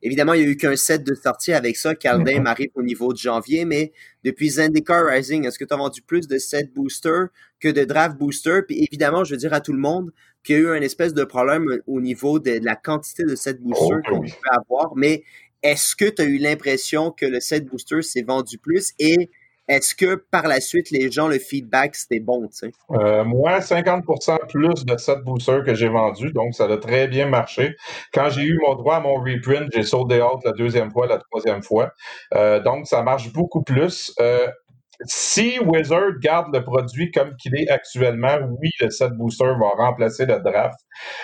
évidemment, il n'y a eu qu'un set de sortie avec ça. Caldame mm-hmm. arrive au niveau de janvier, mais depuis Zendikar Rising, est-ce que tu as vendu plus de 7 boosters que de draft boosters? Puis évidemment, je veux dire à tout le monde qu'il y a eu un espèce de problème au niveau de, la quantité de 7 boosters oh, qu'on peut avoir, mais est-ce que tu as eu l'impression que le set booster s'est vendu plus et est-ce que par la suite, les gens, le feedback, c'était bon? Euh, moi, 50% plus de set boosters que j'ai vendus, donc ça a très bien marché. Quand j'ai eu mon droit à mon reprint, j'ai sauté out la deuxième fois, la troisième fois. Euh, donc, ça marche beaucoup plus. Euh, si Wizard garde le produit comme qu'il est actuellement, oui, le set booster va remplacer le draft.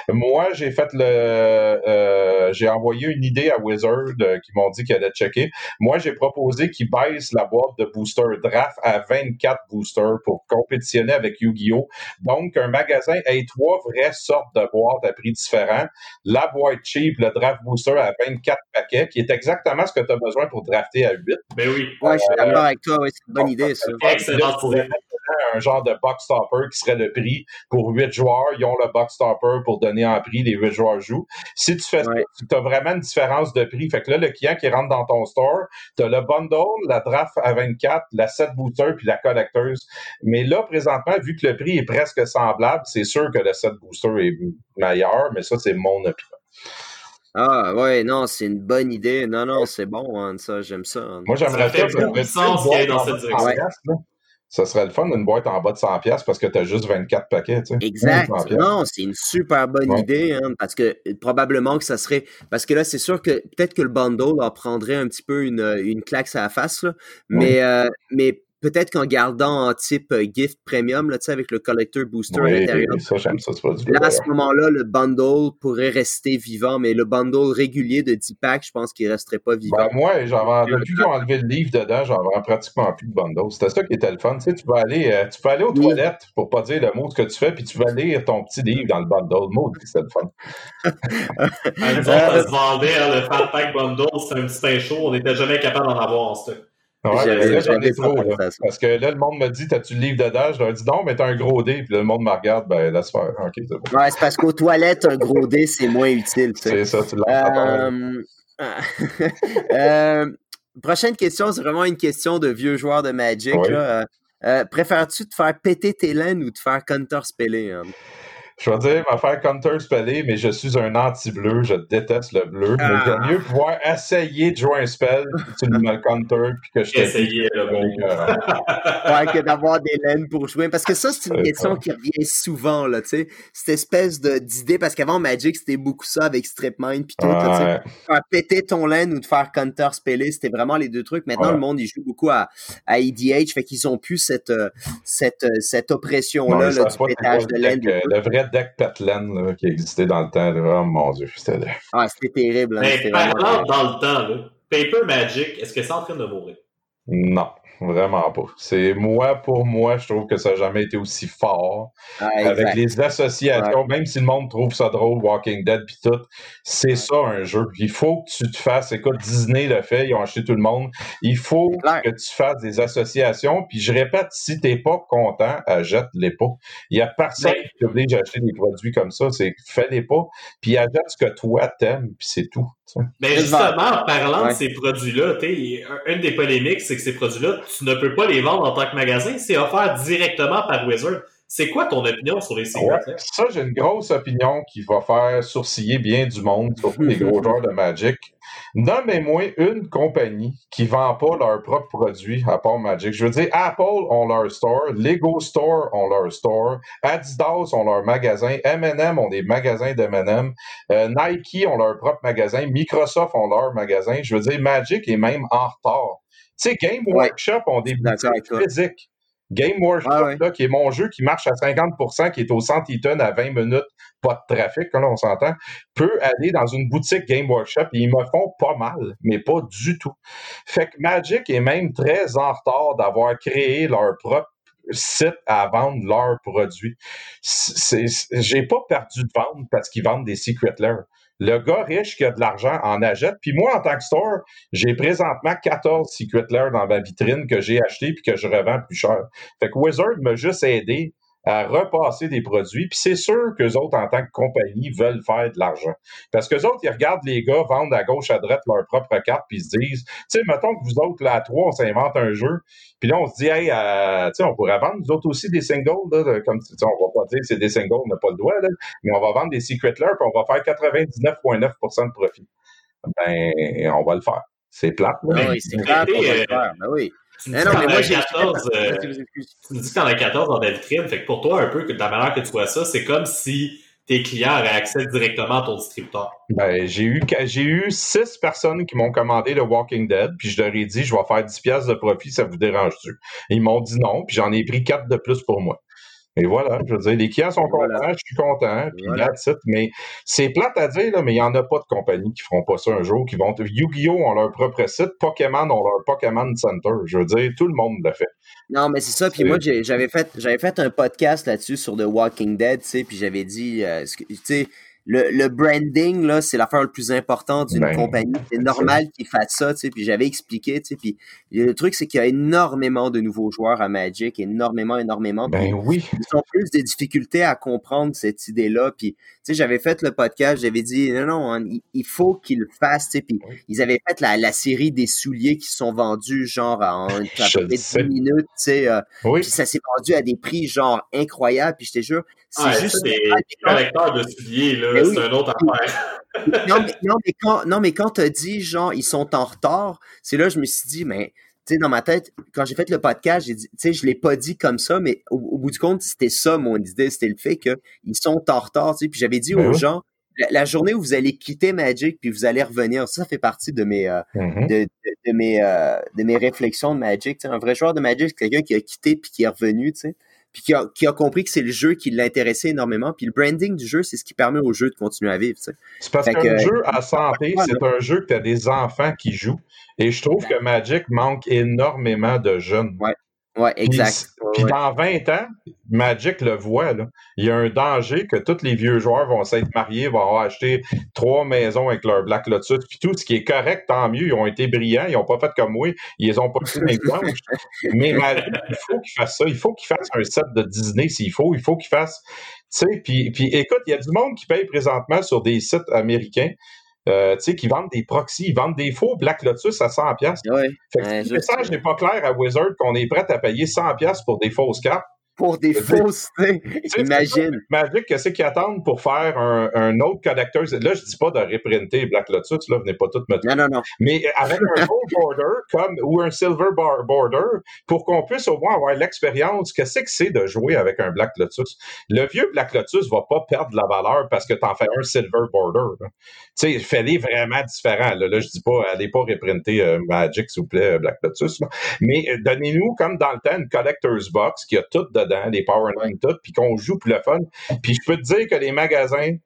Moi, j'ai fait le, euh, j'ai envoyé une idée à Wizard euh, qui m'ont dit qu'ils allaient checker. Moi, j'ai proposé qu'ils baissent la boîte de booster draft à 24 boosters pour compétitionner avec Yu-Gi-Oh! Donc, un magasin ait trois vraies sortes de boîtes à prix différents. La boîte cheap, le draft booster à 24 paquets, qui est exactement ce que tu as besoin pour drafter à 8. Ben oui. Ouais, je suis d'accord avec toi. c'est une bonne idée un genre de box stopper qui serait le prix pour 8 joueurs. Ils ont le box stopper pour donner en prix, les 8 joueurs jouent. Si tu fais ça, tu as vraiment une différence de prix. Fait que là, le client qui rentre dans ton store, tu as le bundle, la draft à 24, la set booster puis la collecteuse. Mais là, présentement, vu que le prix est presque semblable, c'est sûr que le set booster est meilleur, mais ça, c'est mon opinion. Ah ouais, non, c'est une bonne idée. Non, non, c'est bon, hein, ça, j'aime ça. Hein. Moi, j'aimerais ça. Ça sens qu'il dans cette direction. Ça serait le fun d'une boîte en bas de 100$ parce que tu as juste 24 paquets. Tu sais. Exact. Non, c'est une super bonne idée hein, parce que probablement que ça serait. Parce que là, c'est sûr que peut-être que le bundle leur prendrait un petit peu une, une claque à la face. Là, mais, euh, mais peut-être qu'en gardant en type euh, gift premium, là, avec le collector booster à l'intérieur. Ça, j'aime ça, là, à ce moment-là, le bundle pourrait rester vivant, mais le bundle régulier de 10 packs, je pense qu'il ne resterait pas vivant. Ben, moi, j'en depuis qu'ils ont enlevé le livre dedans, j'en vends pratiquement plus de bundle. C'était ça qui était le fun. Tu, sais, tu, peux, aller, euh, tu peux aller aux toilettes pour pas dire le mot de ce que tu fais, puis tu vas lire ton petit livre dans le bundle. Mot, c'était le fun. nous autres, se vendait hein, le Fat Pack Bundle, c'était un petit pain chaud. On n'était jamais capable d'en avoir en stock. Ouais, Parce que là, le monde me dit, t'as-tu le livre dedans? Je leur dis non, mais t'as un gros dé. Puis là, le monde me regarde, ben, laisse faire. OK, c'est bon. Ouais, c'est parce qu'aux toilettes, un gros dé, c'est moins utile. C'est ça, tu l'as. Euh... euh... prochaine question, c'est vraiment une question de vieux joueurs de Magic. Euh, euh, préfères-tu te faire péter tes laines ou te faire counter-speller? Hein? Je vais dire, ma faire counter spellé, mais je suis un anti-bleu. Je déteste le bleu. Mais j'aime Ah. mieux pouvoir essayer de jouer un spell, puis tu me counter, puis que je te Essayer le bon Ouais, que d'avoir des laines pour jouer. Parce que ça, c'est une question qui revient souvent, là, tu sais. Cette espèce de- d'idée, parce qu'avant Magic, c'était beaucoup ça avec Strip Mine pis tout, là, tu sais. ouais. Faire péter ton laine ou de faire counter spellé, c'était vraiment les deux trucs. Maintenant, Ouais. le monde, il joue beaucoup à, à EDH, fait qu'ils ont plus cette, euh, cette, euh, cette oppression-là, là, du pétage de laine. le vrai deck Petlen là, qui existait dans le temps. là. Oh mon dieu, c'était là. Ah, c'était terrible, hein, Mais terrible. dans le temps, là, Paper Magic, est-ce que c'est en train de mourir? Non, vraiment pas. C'est moi, pour moi, je trouve que ça n'a jamais été aussi fort. Ah, avec les associations, même si le monde trouve ça drôle, Walking Dead puis tout, c'est ça un jeu. Il faut que tu te fasses, écoute, Disney le fait, ils ont acheté tout le monde. Il faut que tu fasses des associations. Puis je répète, si t'es pas content, achète-les pas. Il y a personne Mais- qui t'oblige d'acheter des produits comme ça. C'est fais-les pas. Puis achète ce que toi t'aimes, puis c'est tout. Mais Juste justement, en parlant Ouais. de ces produits-là, une des polémiques, c'est que ces produits-là, tu ne peux pas les vendre en tant que magasin, c'est offert directement par Wizard. C'est quoi ton opinion sur les Secret Ouais, Lair? ça, j'ai une grosse opinion qui va faire sourciller bien du monde, surtout les gros joueurs de Magic. Nommez-moi une compagnie qui vend pas leurs propres produits à part Magic. Je veux dire, Apple ont leur store, Lego Store ont leur store, Adidas ont leur magasin, M&M ont des magasins d'M&M, euh, Nike ont leur propre magasin, Microsoft ont leur magasin. Je veux dire, Magic est même en retard. Tu sais, Game Ouais. Workshop ont des boutiques physiques. Game Workshop, ouais. là, qui est mon jeu qui marche à 50%, qui est au Centre Eaton à 20 minutes, pas de trafic, là, on s'entend, peut aller dans une boutique Game Workshop et ils me font pas mal, mais pas du tout. Fait que Magic est même très en retard d'avoir créé leur propre site à vendre leurs produits. J'ai pas perdu de vente parce qu'ils vendent des Secret Lair. Le gars riche qui a de l'argent en achète. Puis moi, en tant que store, j'ai présentement 14 Secret dans ma vitrine que j'ai acheté puis que je revends plus cher. Fait que Wizard m'a juste aidé à repasser des produits. Puis c'est sûr qu'eux autres, en tant que compagnie, veulent faire de l'argent. Parce qu'eux autres, ils regardent les gars vendre à gauche, à droite leur propre carte, puis ils se disent, tu sais, mettons que vous autres, là, à trois, on s'invente un jeu, puis là, on se dit, hey, euh, tu sais, on pourrait vendre, nous autres aussi, des singles, là, comme, tu sais, on va pas dire que c'est des singles, on n'a pas le droit, là, mais on va vendre des Secret Lair, puis on va faire 99,9% de profit. Ben, on va le faire. C'est plate, là. Ah oui, c'est clair qu'on va le faire. Ben oui. Tu me dis non, que mais t'en moi, as j'ai 14, euh, Vas-y, vas-y, excuse. tu me dis que t'en as 14 dans ta vitrine. Fait que pour toi, un peu, que de la manière que tu vois ça, c'est comme si tes clients auraient accès directement à ton distributeur. Ben, j'ai eu, j'ai eu six personnes qui m'ont commandé le Walking Dead, puis je leur ai dit, je vais faire 10 pièces de profit, ça vous dérange-tu? Ils m'ont dit non, puis j'en ai pris quatre de plus pour moi. Et voilà, je veux dire, les clients sont Voilà. contents, je suis content, puis Voilà. that's it. Mais c'est plate à dire, là, mais il n'y en a pas de compagnie qui feront pas ça un jour, qui vont... Yu-Gi-Oh! ont leur propre site, Pokémon ont leur Pokémon Center. Je veux dire, tout le monde le fait. Non, mais c'est ça. Puis moi, j'avais fait, j'avais fait un podcast là-dessus sur The Walking Dead, tu sais, puis j'avais dit, euh, tu sais, le, le branding, là, c'est l'affaire la plus importante d'une Ben, compagnie. C'est normal qu'ils fassent ça, tu sais, puis j'avais expliqué, tu sais, puis le truc, c'est qu'il y a énormément de nouveaux joueurs à Magic, énormément, énormément. Ben oui. ils ont plus des difficultés à comprendre cette idée-là. Puis, tu sais, j'avais fait le podcast, j'avais dit, non, non, hein, il, faut qu'ils le fassent, tu sais. Puis, Oui. ils avaient fait la, la série des souliers qui sont vendus, genre, en à peu le près sais. 10 minutes, tu sais. euh, Oui. puis ça s'est vendu à des prix, genre, incroyables. Puis, je te jure, c'est juste... des collecteurs de souliers, là, oui. c'est un autre affaire. non, mais, non, mais quand, non, mais quand t'as dit, genre, ils sont en retard, c'est là, je me suis dit, mais, tu sais, dans ma tête, quand j'ai fait le podcast, j'ai dit, tu sais, je l'ai pas dit comme ça, mais au, au bout du compte, c'était ça mon idée, c'était le fait qu'ils sont en retard, tu sais, puis j'avais dit Ben aux gens, la, la journée où vous allez quitter Magic, puis vous allez revenir, ça, ça fait partie de mes, euh, Mhm. de, de, de mes, euh, de mes réflexions de Magic, un vrai joueur de Magic, c'est quelqu'un qui a quitté puis qui est revenu, tu sais, puis qui a, qui a compris que c'est le jeu qui l'intéressait énormément, puis le branding du jeu, c'est ce qui permet au jeu de continuer à vivre. C'est parce qu'un que- jeu à santé, Ouais, c'est un jeu que tu as des enfants qui jouent. Et je trouve que Magic manque énormément de jeunes. Ouais, Puis, exact. Puis Ouais, ouais. dans 20 ans, Magic le voit. Là. Il y a un danger que tous les vieux joueurs vont s'être mariés, vont avoir acheté trois maisons avec leur Black Lotus. Puis tout ce qui est correct, tant mieux. Ils ont été brillants. Ils n'ont pas fait comme moi. Ils ont pas pris les planches. Mais Magic, il faut qu'ils fassent ça. Il faut qu'ils fassent un set de Disney s'il faut. Il faut qu'ils fassent. Tu sais, puis, puis écoute, il y a du monde qui paye présentement sur des sites américains. Euh, tu sais, qui vendent des proxys, ils vendent des faux Black Lotus à 100$. Ouais. Fait que Ouais, si je le message n'est pas clair à Wizard qu'on est prêt à payer 100$ pour des fausses cartes, pour des faussetés. Imagine. Magic, qu'est-ce qu'ils attendent pour faire un, un, autre connecteur? Là, je dis pas de reprinter Black Lotus, là, venez pas tout me Non, non, non. Mais avec un gold border comme, ou un silver bar border pour qu'on puisse au moins avoir l'expérience. Qu'est-ce que c'est de jouer avec un Black Lotus? Le vieux Black Lotus va pas perdre de la valeur parce que tu en fais un silver border. Tu sais, fais-les vraiment différents. Là. là, je dis pas, allez pas reprinter euh, Magic, s'il vous plaît, Black Lotus. Mais euh, donnez-nous, comme dans le temps, une collector's box qui a tout dedans, les Power Line, tout, puis qu'on joue pour le fun. Puis je peux te dire que les magasins,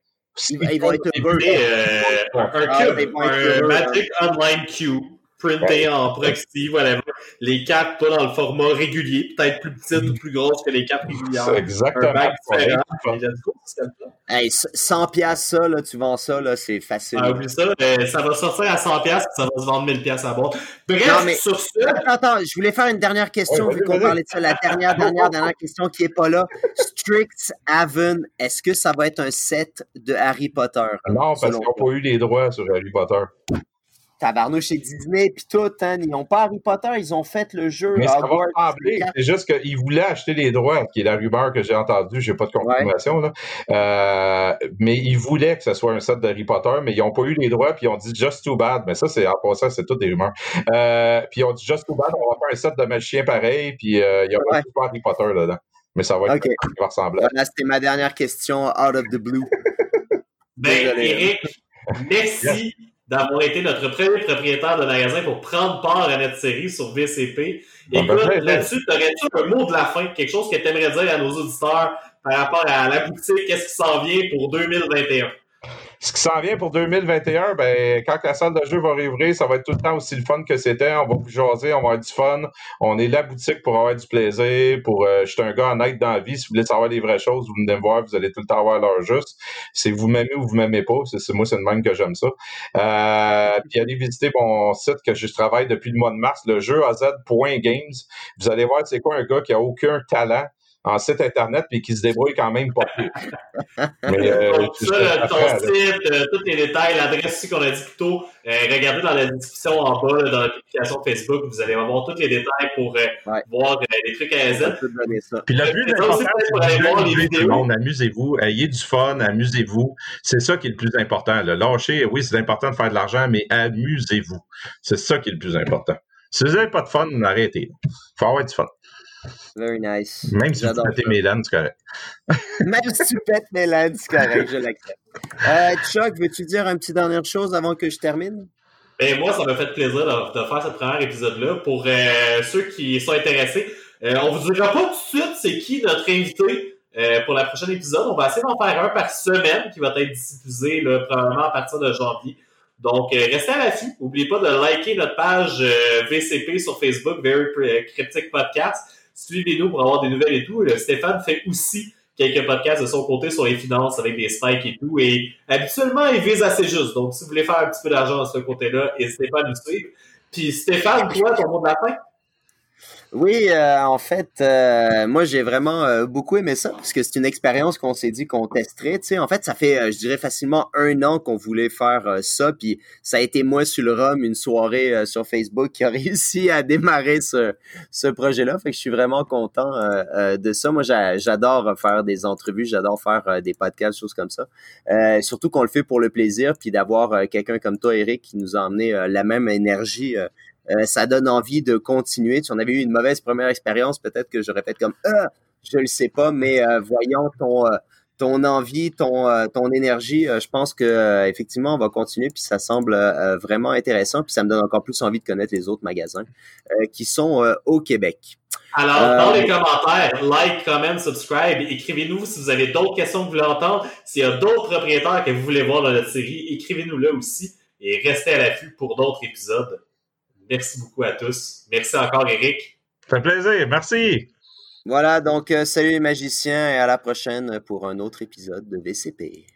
ils, vont être euh, un, cube, un Magic Online Cube printé en proxy, voilà. Les cartes, pas dans le format régulier, peut-être plus petites ou plus grosses que les cartes régulières. C'est exactement. Un différent. Hey, 100 pièces ça, là, tu vends ça, là, c'est facile. Ah, oublie ça, euh, ça va sortir à 100 pièces, ça va se vendre 1000 pièces à bord. Bref, mais... sur ce... Attends, attends, je voulais faire une dernière question, vu qu'on parlait de ça, la dernière, dernière, dernière question qui est pas là. Strixhaven, est-ce que ça va être un set de Harry Potter? Non, parce qu'ils n'ont pas eu les droits sur Harry Potter tabarnouche chez Disney puis tout, hein, ils n'ont pas Harry Potter, ils ont fait le jeu. Mais ça va ressembler. C'est juste qu'ils voulaient acheter les droits, qui est la rumeur que j'ai entendue, j'ai pas de confirmation, là. Euh, mais ils voulaient que ce soit un set d'Harry Potter, mais ils n'ont pas eu les droits, puis ils ont dit just too bad. Mais ça, c'est en passant, c'est toutes des rumeurs. Euh, puis ils ont dit just too bad, on va faire un set de magicien pareil, puis euh, il n'y a pas de Harry Potter là-dedans. Mais ça va être okay. ça va ressembler. Voilà, c'était ma dernière question, out of the blue. ben, Eric, merci d'avoir été notre premier propriétaire de magasin pour prendre part à notre série sur VCP. Écoute, ben, là-dessus, aurais-tu un mot de la fin, quelque chose que tu aimerais dire à nos auditeurs par rapport à la boutique, qu'est-ce qui s'en vient pour 2021? Ce qui s'en vient pour 2021, ben, quand la salle de jeu va réouvrir, ça va être tout le temps aussi le fun que c'était. On va vous jaser, on va avoir du fun. On est la boutique pour avoir du plaisir. Pour, euh, je suis un gars honnête dans la vie. Si vous voulez savoir les vraies choses, vous venez me voir, vous allez tout le temps avoir l'heure juste. Si vous m'aimez ou vous m'aimez pas, c'est moi, c'est le même que j'aime ça. Euh, puis allez visiter mon site que je travaille depuis le mois de mars, le jeu az.games. Vous allez voir, c'est quoi un gars qui a aucun talent en site Internet puis qui se débrouille quand même pas plus. Mais, euh, ça, ton site, euh, tous les détails, l'adresse aussi qu'on a dit plus tôt, euh, regardez dans la description en bas, là, dans la publication Facebook, vous allez avoir tous les détails pour euh, ouais. voir euh, les trucs à Z. Puis le but important, amusez-vous, ayez du fun, amusez-vous. C'est ça qui est le plus important. Là. Lâcher, oui, c'est important de faire de l'argent, mais amusez-vous. C'est ça qui est le plus important. Si vous n'avez pas de fun, arrêtez. Il faut avoir du fun. Very nice. Même si tu pètes mes laines, c'est correct. Même si tu pètes mes c'est correct, je l'accepte. Euh, Chuck, veux-tu dire un petit dernière chose avant que je termine? Ben, moi, ça m'a fait plaisir de, de faire ce premier épisode-là. Pour euh, ceux qui sont intéressés, euh, on vous dira pas tout de suite c'est qui notre invité euh, pour la prochaine épisode. On va essayer d'en faire un par semaine qui va être diffusé là, probablement à partir de janvier. Donc, euh, restez à l'affût. N'oubliez pas de liker notre page euh, VCP sur Facebook, Very Cryptic Podcast. Suivez-nous pour avoir des nouvelles et tout. Le Stéphane fait aussi quelques podcasts de son côté sur les finances avec des spikes et tout. Et habituellement, il vise assez juste. Donc, si vous voulez faire un petit peu d'argent de ce côté-là, n'hésitez pas à nous suivre. Puis Stéphane, toi, ton mot de la fin? Oui, euh, en fait, euh, moi j'ai vraiment euh, beaucoup aimé ça parce que c'est une expérience qu'on s'est dit qu'on testerait. Tu sais, en fait, ça fait, je dirais facilement un an qu'on voulait faire ça, puis ça a été moi sur le rhum une soirée sur Facebook qui a réussi à démarrer ce, ce projet-là. Fait que je suis vraiment content de ça. Moi, j'adore faire des entrevues, j'adore faire des podcasts, choses comme ça. surtout qu'on le fait pour le plaisir, puis d'avoir quelqu'un comme toi, Eric, qui nous a emmené la même énergie euh, ça donne envie de continuer. Si on avait eu une mauvaise première expérience, peut-être que j'aurais fait comme ah, je le sais pas, mais euh, voyons ton euh, ton envie, ton ton énergie, je pense que effectivement on va continuer puis ça semble vraiment intéressant puis ça me donne encore plus envie de connaître les autres magasins qui sont au Québec. Alors, dans les commentaires, like, comment, subscribe, écrivez-nous si vous avez d'autres questions que vous voulez entendre. S'il y a d'autres propriétaires que vous voulez voir dans notre série, écrivez-nous là aussi et restez à l'affût pour d'autres épisodes. Merci beaucoup à tous. Merci encore, Eric. Ça fait plaisir. Merci. Voilà, donc euh, salut les magiciens et à la prochaine pour un autre épisode de VCP.